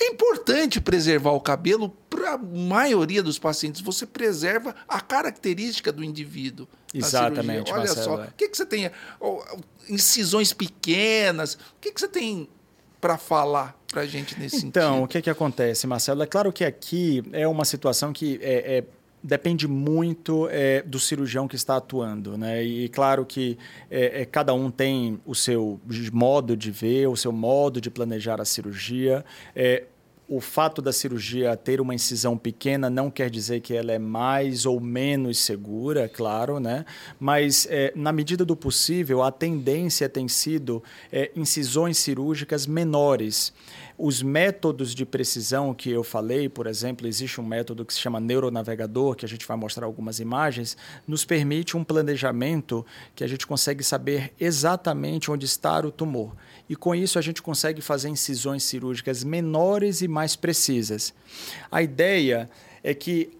é importante preservar o cabelo para a maioria dos pacientes. Você preserva a característica do indivíduo. Exatamente. Olha Marcelo, só, é. o que, que você tem? Incisões pequenas. O que, que você tem para falar para a gente nesse então, sentido? Então, o que, que acontece, Marcelo? É claro que aqui é uma situação que é, é depende muito é, do cirurgião que está atuando, né? E claro que é, é, cada um tem o seu modo de ver, o seu modo de planejar a cirurgia. É, o fato da cirurgia ter uma incisão pequena não quer dizer que ela é mais ou menos segura, claro, né? Mas, é, na medida do possível, a tendência tem sido é, incisões cirúrgicas menores. Os métodos de precisão que eu falei, por exemplo, existe um método que se chama neuronavegador, que a gente vai mostrar algumas imagens, nos permite um planejamento que a gente consegue saber exatamente onde está o tumor. E com isso a gente consegue fazer incisões cirúrgicas menores e mais precisas. A ideia é que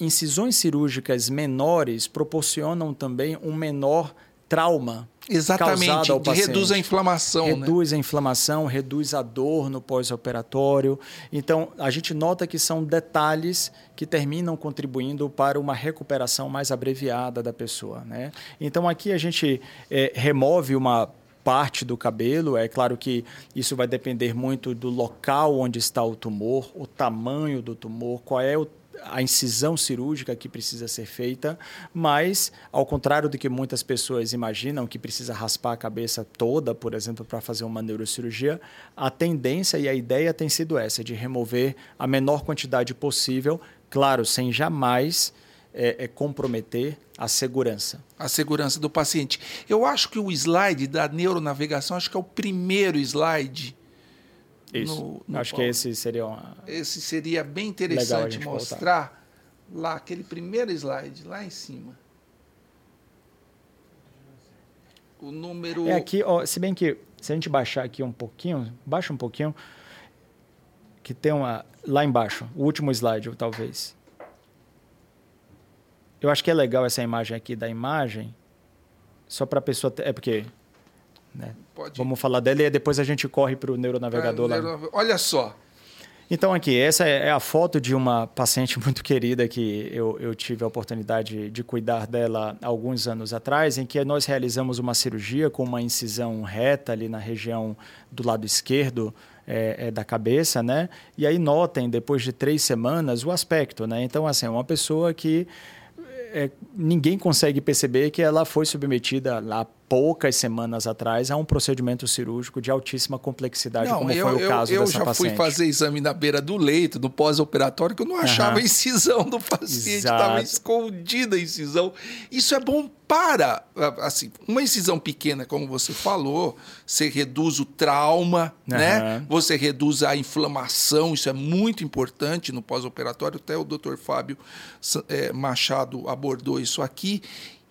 incisões cirúrgicas menores proporcionam também um menor trauma Exatamente, reduz a inflamação. Né? Reduz né? a inflamação, reduz a dor no pós-operatório. Então, a gente nota que são detalhes que terminam contribuindo para uma recuperação mais abreviada da pessoa. Né? Então, aqui a gente é, remove uma parte do cabelo. É claro que isso vai depender muito do local onde está o tumor, o tamanho do tumor, qual é o a incisão cirúrgica que precisa ser feita, mas, ao contrário do que muitas pessoas imaginam, que precisa raspar a cabeça toda, por exemplo, para fazer uma neurocirurgia, a tendência e a ideia tem sido essa, de remover a menor quantidade possível, claro, sem jamais é, é comprometer a segurança. A segurança do paciente. Eu acho que o slide da neuronavegação, acho que é o primeiro slide isso. No, no Acho que esse seria uma... Esse seria bem interessante mostrar voltar. lá, aquele primeiro slide, lá em cima. O número. É aqui, ó, se bem que se a gente baixar aqui um pouquinho, baixa um pouquinho, que tem uma. Lá embaixo, o último slide, talvez. Eu acho que é legal essa imagem aqui da imagem, só para a pessoa. Ter, é porque né? Vamos falar dela e depois a gente corre para o neuronavegador é, lá. Olha só. Então, aqui, essa é a foto de uma paciente muito querida que eu, eu tive a oportunidade de cuidar dela alguns anos atrás, em que nós realizamos uma cirurgia com uma incisão reta ali na região do lado esquerdo é, é, da cabeça, né? E aí notem, depois de três semanas, o aspecto, né? Então, assim, é uma pessoa que é, ninguém consegue perceber que ela foi submetida lá poucas semanas atrás a um procedimento cirúrgico de altíssima complexidade, não, como eu, foi o caso eu, eu dessa paciente. Eu já fui fazer exame na beira do leito, do pós-operatório, que eu não achava uhum. a incisão do paciente, estava escondida a incisão. Isso é bom para, assim, uma incisão pequena, como você falou, você reduz o trauma, uhum. né? Você reduz a inflamação, isso é muito importante no pós-operatório. Até o Dr. Fábio é, Machado abordou isso aqui.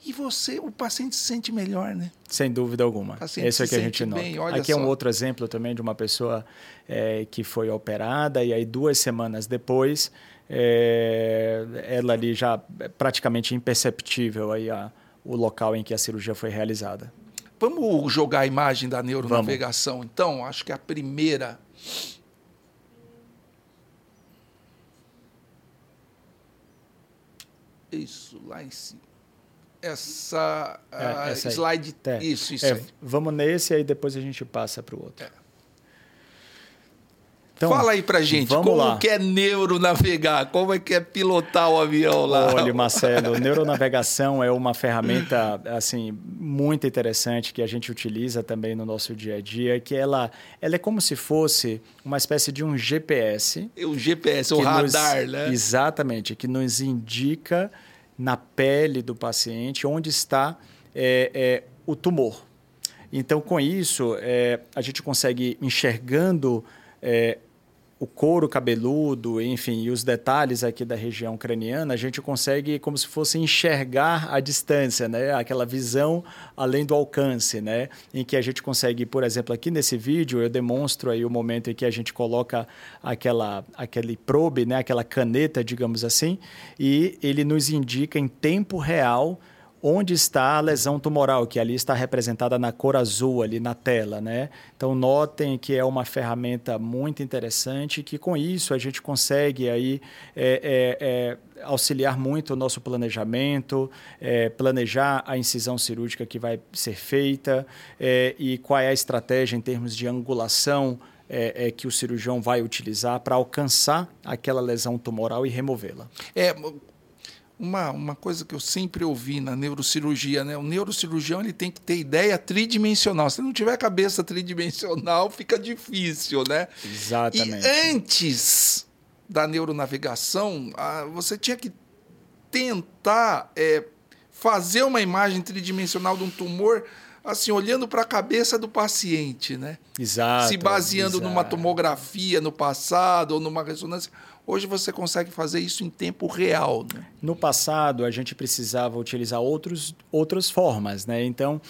E você, o paciente se sente melhor, né? Sem dúvida alguma. Esse é que a gente nota. Bem, Aqui só. é um outro exemplo também de uma pessoa é, que foi operada e aí duas semanas depois é, ela ali já é praticamente imperceptível aí a, o local em que a cirurgia foi realizada. Vamos jogar a imagem da neuronavegação, Vamos. então? Acho que a primeira. Isso, lá em cima. Essa, é, essa slide. É. Isso, isso. É, vamos nesse aí depois a gente passa para o outro. É. Então, Fala aí pra gente, como lá. que é neuronavegar? Como é que é pilotar o avião lá? Olha, Marcelo, neuronavegação é uma ferramenta assim muito interessante que a gente utiliza também no nosso dia a dia, que ela, ela é como se fosse uma espécie de um GPS. O GPS, o radar, nos, né? Exatamente, que nos indica na pele do paciente onde está é, é, o tumor. Então, com isso, é, a gente consegue enxergando é, o couro cabeludo, enfim, e os detalhes aqui da região craniana, a gente consegue como se fosse enxergar a distância, né? Aquela visão além do alcance, né? Em que a gente consegue, por exemplo, aqui nesse vídeo eu demonstro aí o momento em que a gente coloca aquela aquele probe, né? Aquela caneta, digamos assim, e ele nos indica em tempo real onde está a lesão tumoral, que ali está representada na cor azul ali na tela, né? Então notem que é uma ferramenta muito interessante que com isso a gente consegue aí é, é, é, auxiliar muito o nosso planejamento, é, planejar a incisão cirúrgica que vai ser feita é, e qual é a estratégia em termos de angulação é, é, que o cirurgião vai utilizar para alcançar aquela lesão tumoral e removê-la. É, uma, uma coisa que eu sempre ouvi na neurocirurgia, né? O neurocirurgião ele tem que ter ideia tridimensional. Se não tiver cabeça tridimensional, fica difícil, né? Exatamente. E antes da neuronavegação, você tinha que tentar é, fazer uma imagem tridimensional de um tumor assim, olhando para a cabeça do paciente, né? Exato. Se baseando exato. numa tomografia no passado ou numa ressonância. Hoje você consegue fazer isso em tempo real. Né? No passado, a gente precisava utilizar outros, outras formas. Né? Então,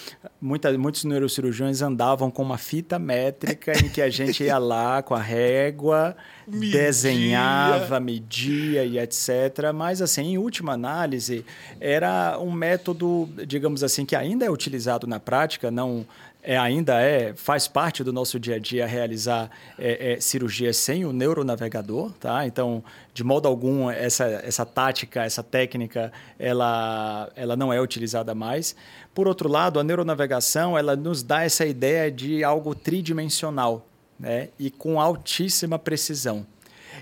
muita, muitos neurocirurgiões andavam com uma fita métrica em que a gente ia lá com a régua, media. desenhava, media e etc. Mas, assim, em última análise, era um método, digamos assim, que ainda é utilizado na prática, não é, ainda é, faz parte do nosso dia a dia realizar é, é, cirurgias sem o neuronavegador, tá? Então, de modo algum, essa, essa tática, essa técnica, ela, ela não é utilizada mais. Por outro lado, a neuronavegação, ela nos dá essa ideia de algo tridimensional, né? E com altíssima precisão.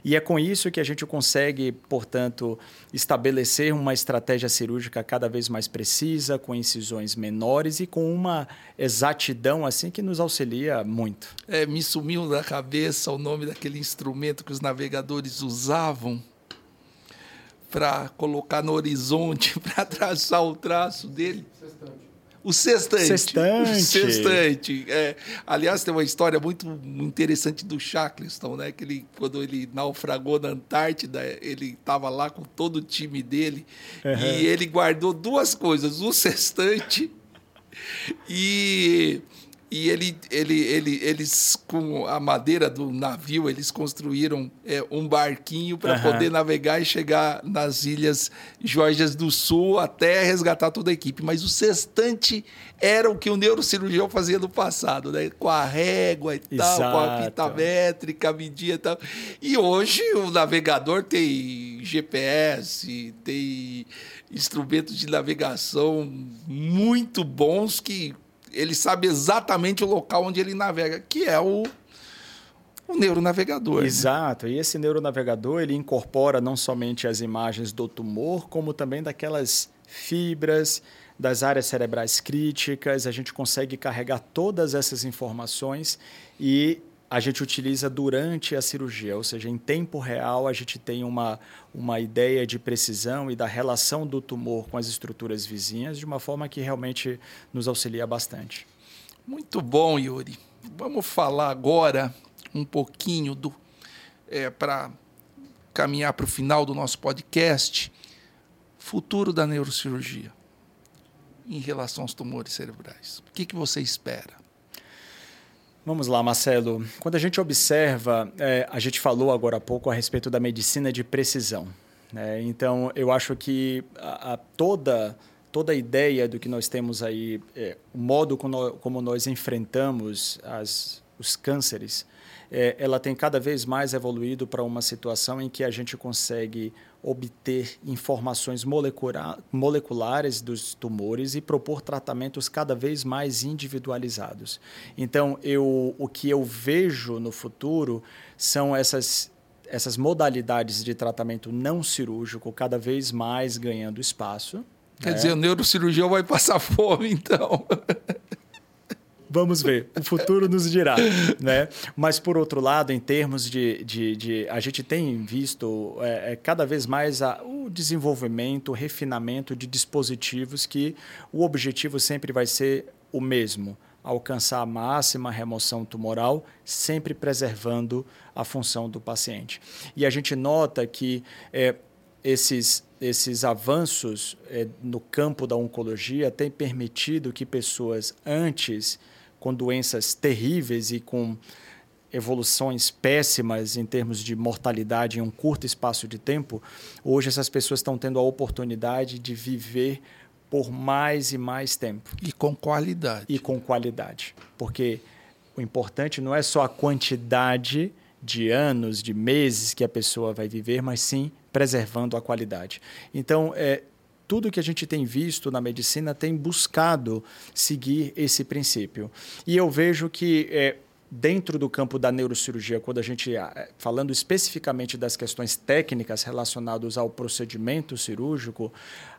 E é com isso que a gente consegue, portanto, estabelecer uma estratégia cirúrgica cada vez mais precisa, com incisões menores e com uma exatidão assim que nos auxilia muito. É, me sumiu da cabeça o nome daquele instrumento que os navegadores usavam para colocar no horizonte, para traçar o traço dele. O sextante. Sextante. O sextante. É. Aliás, tem uma história muito interessante do Shackleton, né? Que ele, quando ele naufragou na Antártida, ele estava lá com todo o time dele uhum. e ele guardou duas coisas: o sextante e e ele, ele, ele, eles, com a madeira do navio, eles construíram é, um barquinho para uhum. poder navegar e chegar nas ilhas Georgias do Sul até resgatar toda a equipe. Mas o sextante era o que o neurocirurgião fazia no passado, né? Com a régua e Exato. tal, com a fita métrica, media e tal. E hoje o navegador tem GPS, tem instrumentos de navegação muito bons que ele sabe exatamente o local onde ele navega, que é o, o neuronavegador. Né? Exato. Né? E esse neuronavegador ele incorpora não somente as imagens do tumor, como também daquelas fibras, das áreas cerebrais críticas. A gente consegue carregar todas essas informações e a gente utiliza durante a cirurgia, ou seja, em tempo real a gente tem uma, uma ideia de precisão e da relação do tumor com as estruturas vizinhas de uma forma que realmente nos auxilia bastante. Muito bom, Yuri. Vamos falar agora um pouquinho do é, para caminhar para o final do nosso podcast, futuro da neurocirurgia em relação aos tumores cerebrais. O que, que você espera? Vamos lá, Marcelo. Quando a gente observa, é, a gente falou agora há pouco a respeito da medicina de precisão. Né? Então, eu acho que a, a toda toda a ideia do que nós temos aí, é, o modo como nós, como nós enfrentamos as os cânceres, é, ela tem cada vez mais evoluído para uma situação em que a gente consegue obter informações molecular, moleculares dos tumores e propor tratamentos cada vez mais individualizados. Então, eu, o que eu vejo no futuro são essas, essas modalidades de tratamento não cirúrgico cada vez mais ganhando espaço. Quer né? dizer, o neurocirurgião vai passar fome, então. Vamos ver, o futuro nos dirá. Né? Mas, por outro lado, em termos de. de, de a gente tem visto é, é, cada vez mais a, o desenvolvimento, o refinamento de dispositivos que o objetivo sempre vai ser o mesmo alcançar a máxima remoção tumoral, sempre preservando a função do paciente. E a gente nota que é, esses, esses avanços é, no campo da oncologia têm permitido que pessoas antes com doenças terríveis e com evoluções péssimas em termos de mortalidade em um curto espaço de tempo, hoje essas pessoas estão tendo a oportunidade de viver por mais e mais tempo. E com qualidade. E com qualidade. Porque o importante não é só a quantidade de anos, de meses que a pessoa vai viver, mas sim preservando a qualidade. Então, é, tudo que a gente tem visto na medicina tem buscado seguir esse princípio. E eu vejo que é, dentro do campo da neurocirurgia, quando a gente é, falando especificamente das questões técnicas relacionadas ao procedimento cirúrgico,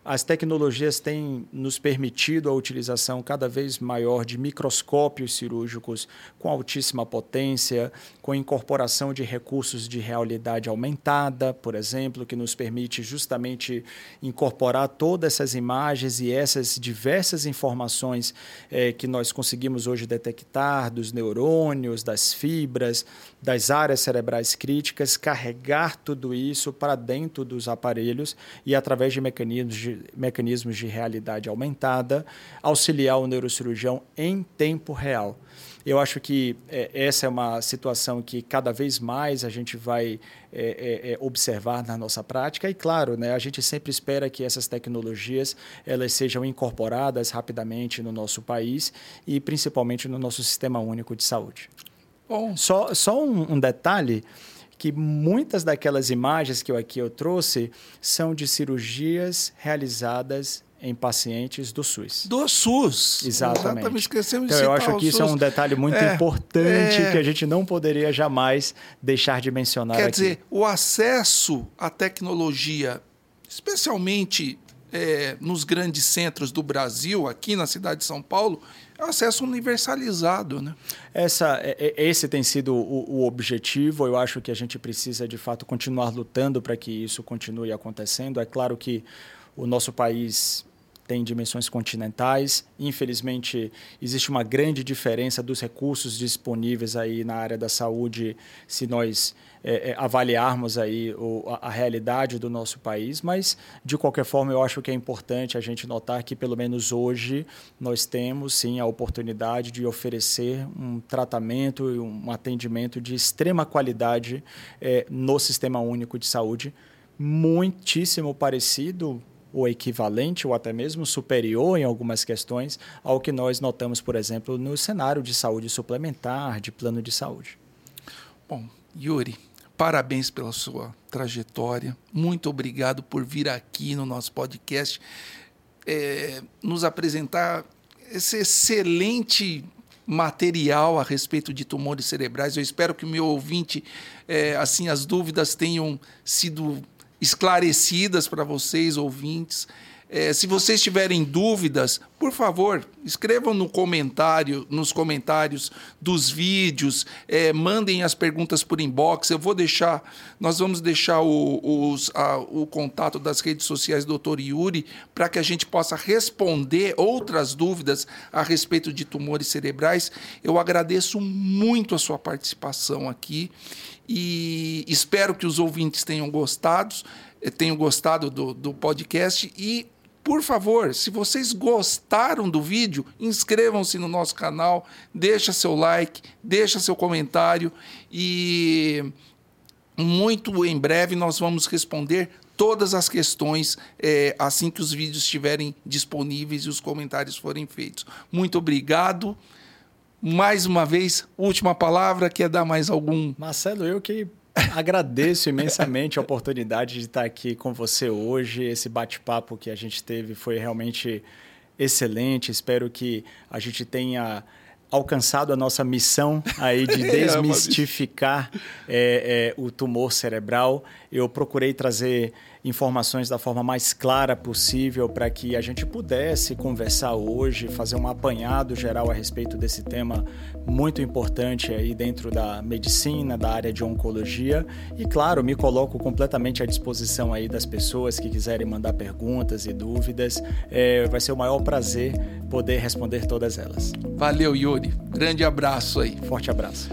as tecnologias têm nos permitido a utilização cada vez maior de microscópios cirúrgicos com altíssima potência, com incorporação de recursos de realidade aumentada, por exemplo, que nos permite justamente incorporar todas essas imagens e essas diversas informações eh, que nós conseguimos hoje detectar dos neurônios, das fibras, das áreas cerebrais críticas, carregar tudo isso para dentro dos aparelhos e através de mecanismos de mecanismos de realidade aumentada, auxiliar o neurocirurgião em tempo real. Eu acho que é, essa é uma situação que cada vez mais a gente vai é, é, é, observar na nossa prática e, claro, né, a gente sempre espera que essas tecnologias elas sejam incorporadas rapidamente no nosso país e principalmente no nosso sistema único de saúde. Bom. Só, só um, um detalhe que muitas daquelas imagens que eu aqui eu trouxe são de cirurgias realizadas em pacientes do SUS. Do SUS. Exatamente. Exatamente. Esquecemos então, eu acho que isso é um detalhe muito é, importante é... que a gente não poderia jamais deixar de mencionar Quer aqui. dizer, o acesso à tecnologia, especialmente é, nos grandes centros do Brasil, aqui na cidade de São Paulo, é acesso universalizado, né? Essa, é, é, esse tem sido o, o, objetivo. Eu acho que a gente precisa, de fato, continuar lutando para que isso continue acontecendo. É claro que o nosso país tem dimensões continentais. Infelizmente, existe uma grande diferença dos recursos disponíveis aí na área da saúde, se nós é, é, avaliarmos aí o, a, a, realidade do nosso país, mas de qualquer forma eu acho que é importante a gente notar que pelo menos hoje nós temos sim a oportunidade de oferecer um tratamento e um atendimento de extrema qualidade é, no Sistema Único de Saúde, muitíssimo parecido ou equivalente ou até mesmo superior em algumas questões ao que nós notamos, por exemplo, no cenário de saúde suplementar, de plano de saúde. Bom, Yuri, Parabéns pela sua trajetória. Muito obrigado por vir aqui no nosso podcast é, nos apresentar esse excelente material a respeito de tumores cerebrais. Eu espero que o meu ouvinte, é, assim, as dúvidas tenham sido esclarecidas para vocês, ouvintes. É, se vocês tiverem dúvidas, por favor, escrevam no comentário, nos comentários dos vídeos, é, mandem as perguntas por inbox. Eu vou deixar, nós vamos deixar o, os, a, o contato das redes sociais do Dr. Yuri para que a gente possa responder outras dúvidas a respeito de tumores cerebrais. Eu agradeço muito a sua participação aqui e espero que os ouvintes tenham gostado, eh, tenham gostado do, do podcast e por favor, se vocês gostaram do vídeo, inscrevam-se no nosso canal, deixa seu like, deixa seu comentário e muito em breve nós vamos responder todas as questões é, assim que os vídeos estiverem disponíveis e os comentários forem feitos. Muito obrigado. Mais uma vez, última palavra, quer dar mais algum? Marcelo, eu que agradeço imensamente a oportunidade de estar aqui com você hoje. Esse bate-papo que a gente teve foi realmente excelente. Espero que a gente tenha alcançado a nossa missão aí de é, desmistificar é, é, o tumor cerebral. Eu procurei trazer informações da forma mais clara possível para que a gente pudesse conversar hoje, fazer um apanhado geral a respeito desse tema muito importante aí dentro da medicina, da área de oncologia. E claro, me coloco completamente à disposição aí das pessoas que quiserem mandar perguntas e dúvidas. É, vai ser o maior prazer poder responder todas elas. Valeu, Yuri. Grande abraço aí. Forte abraço.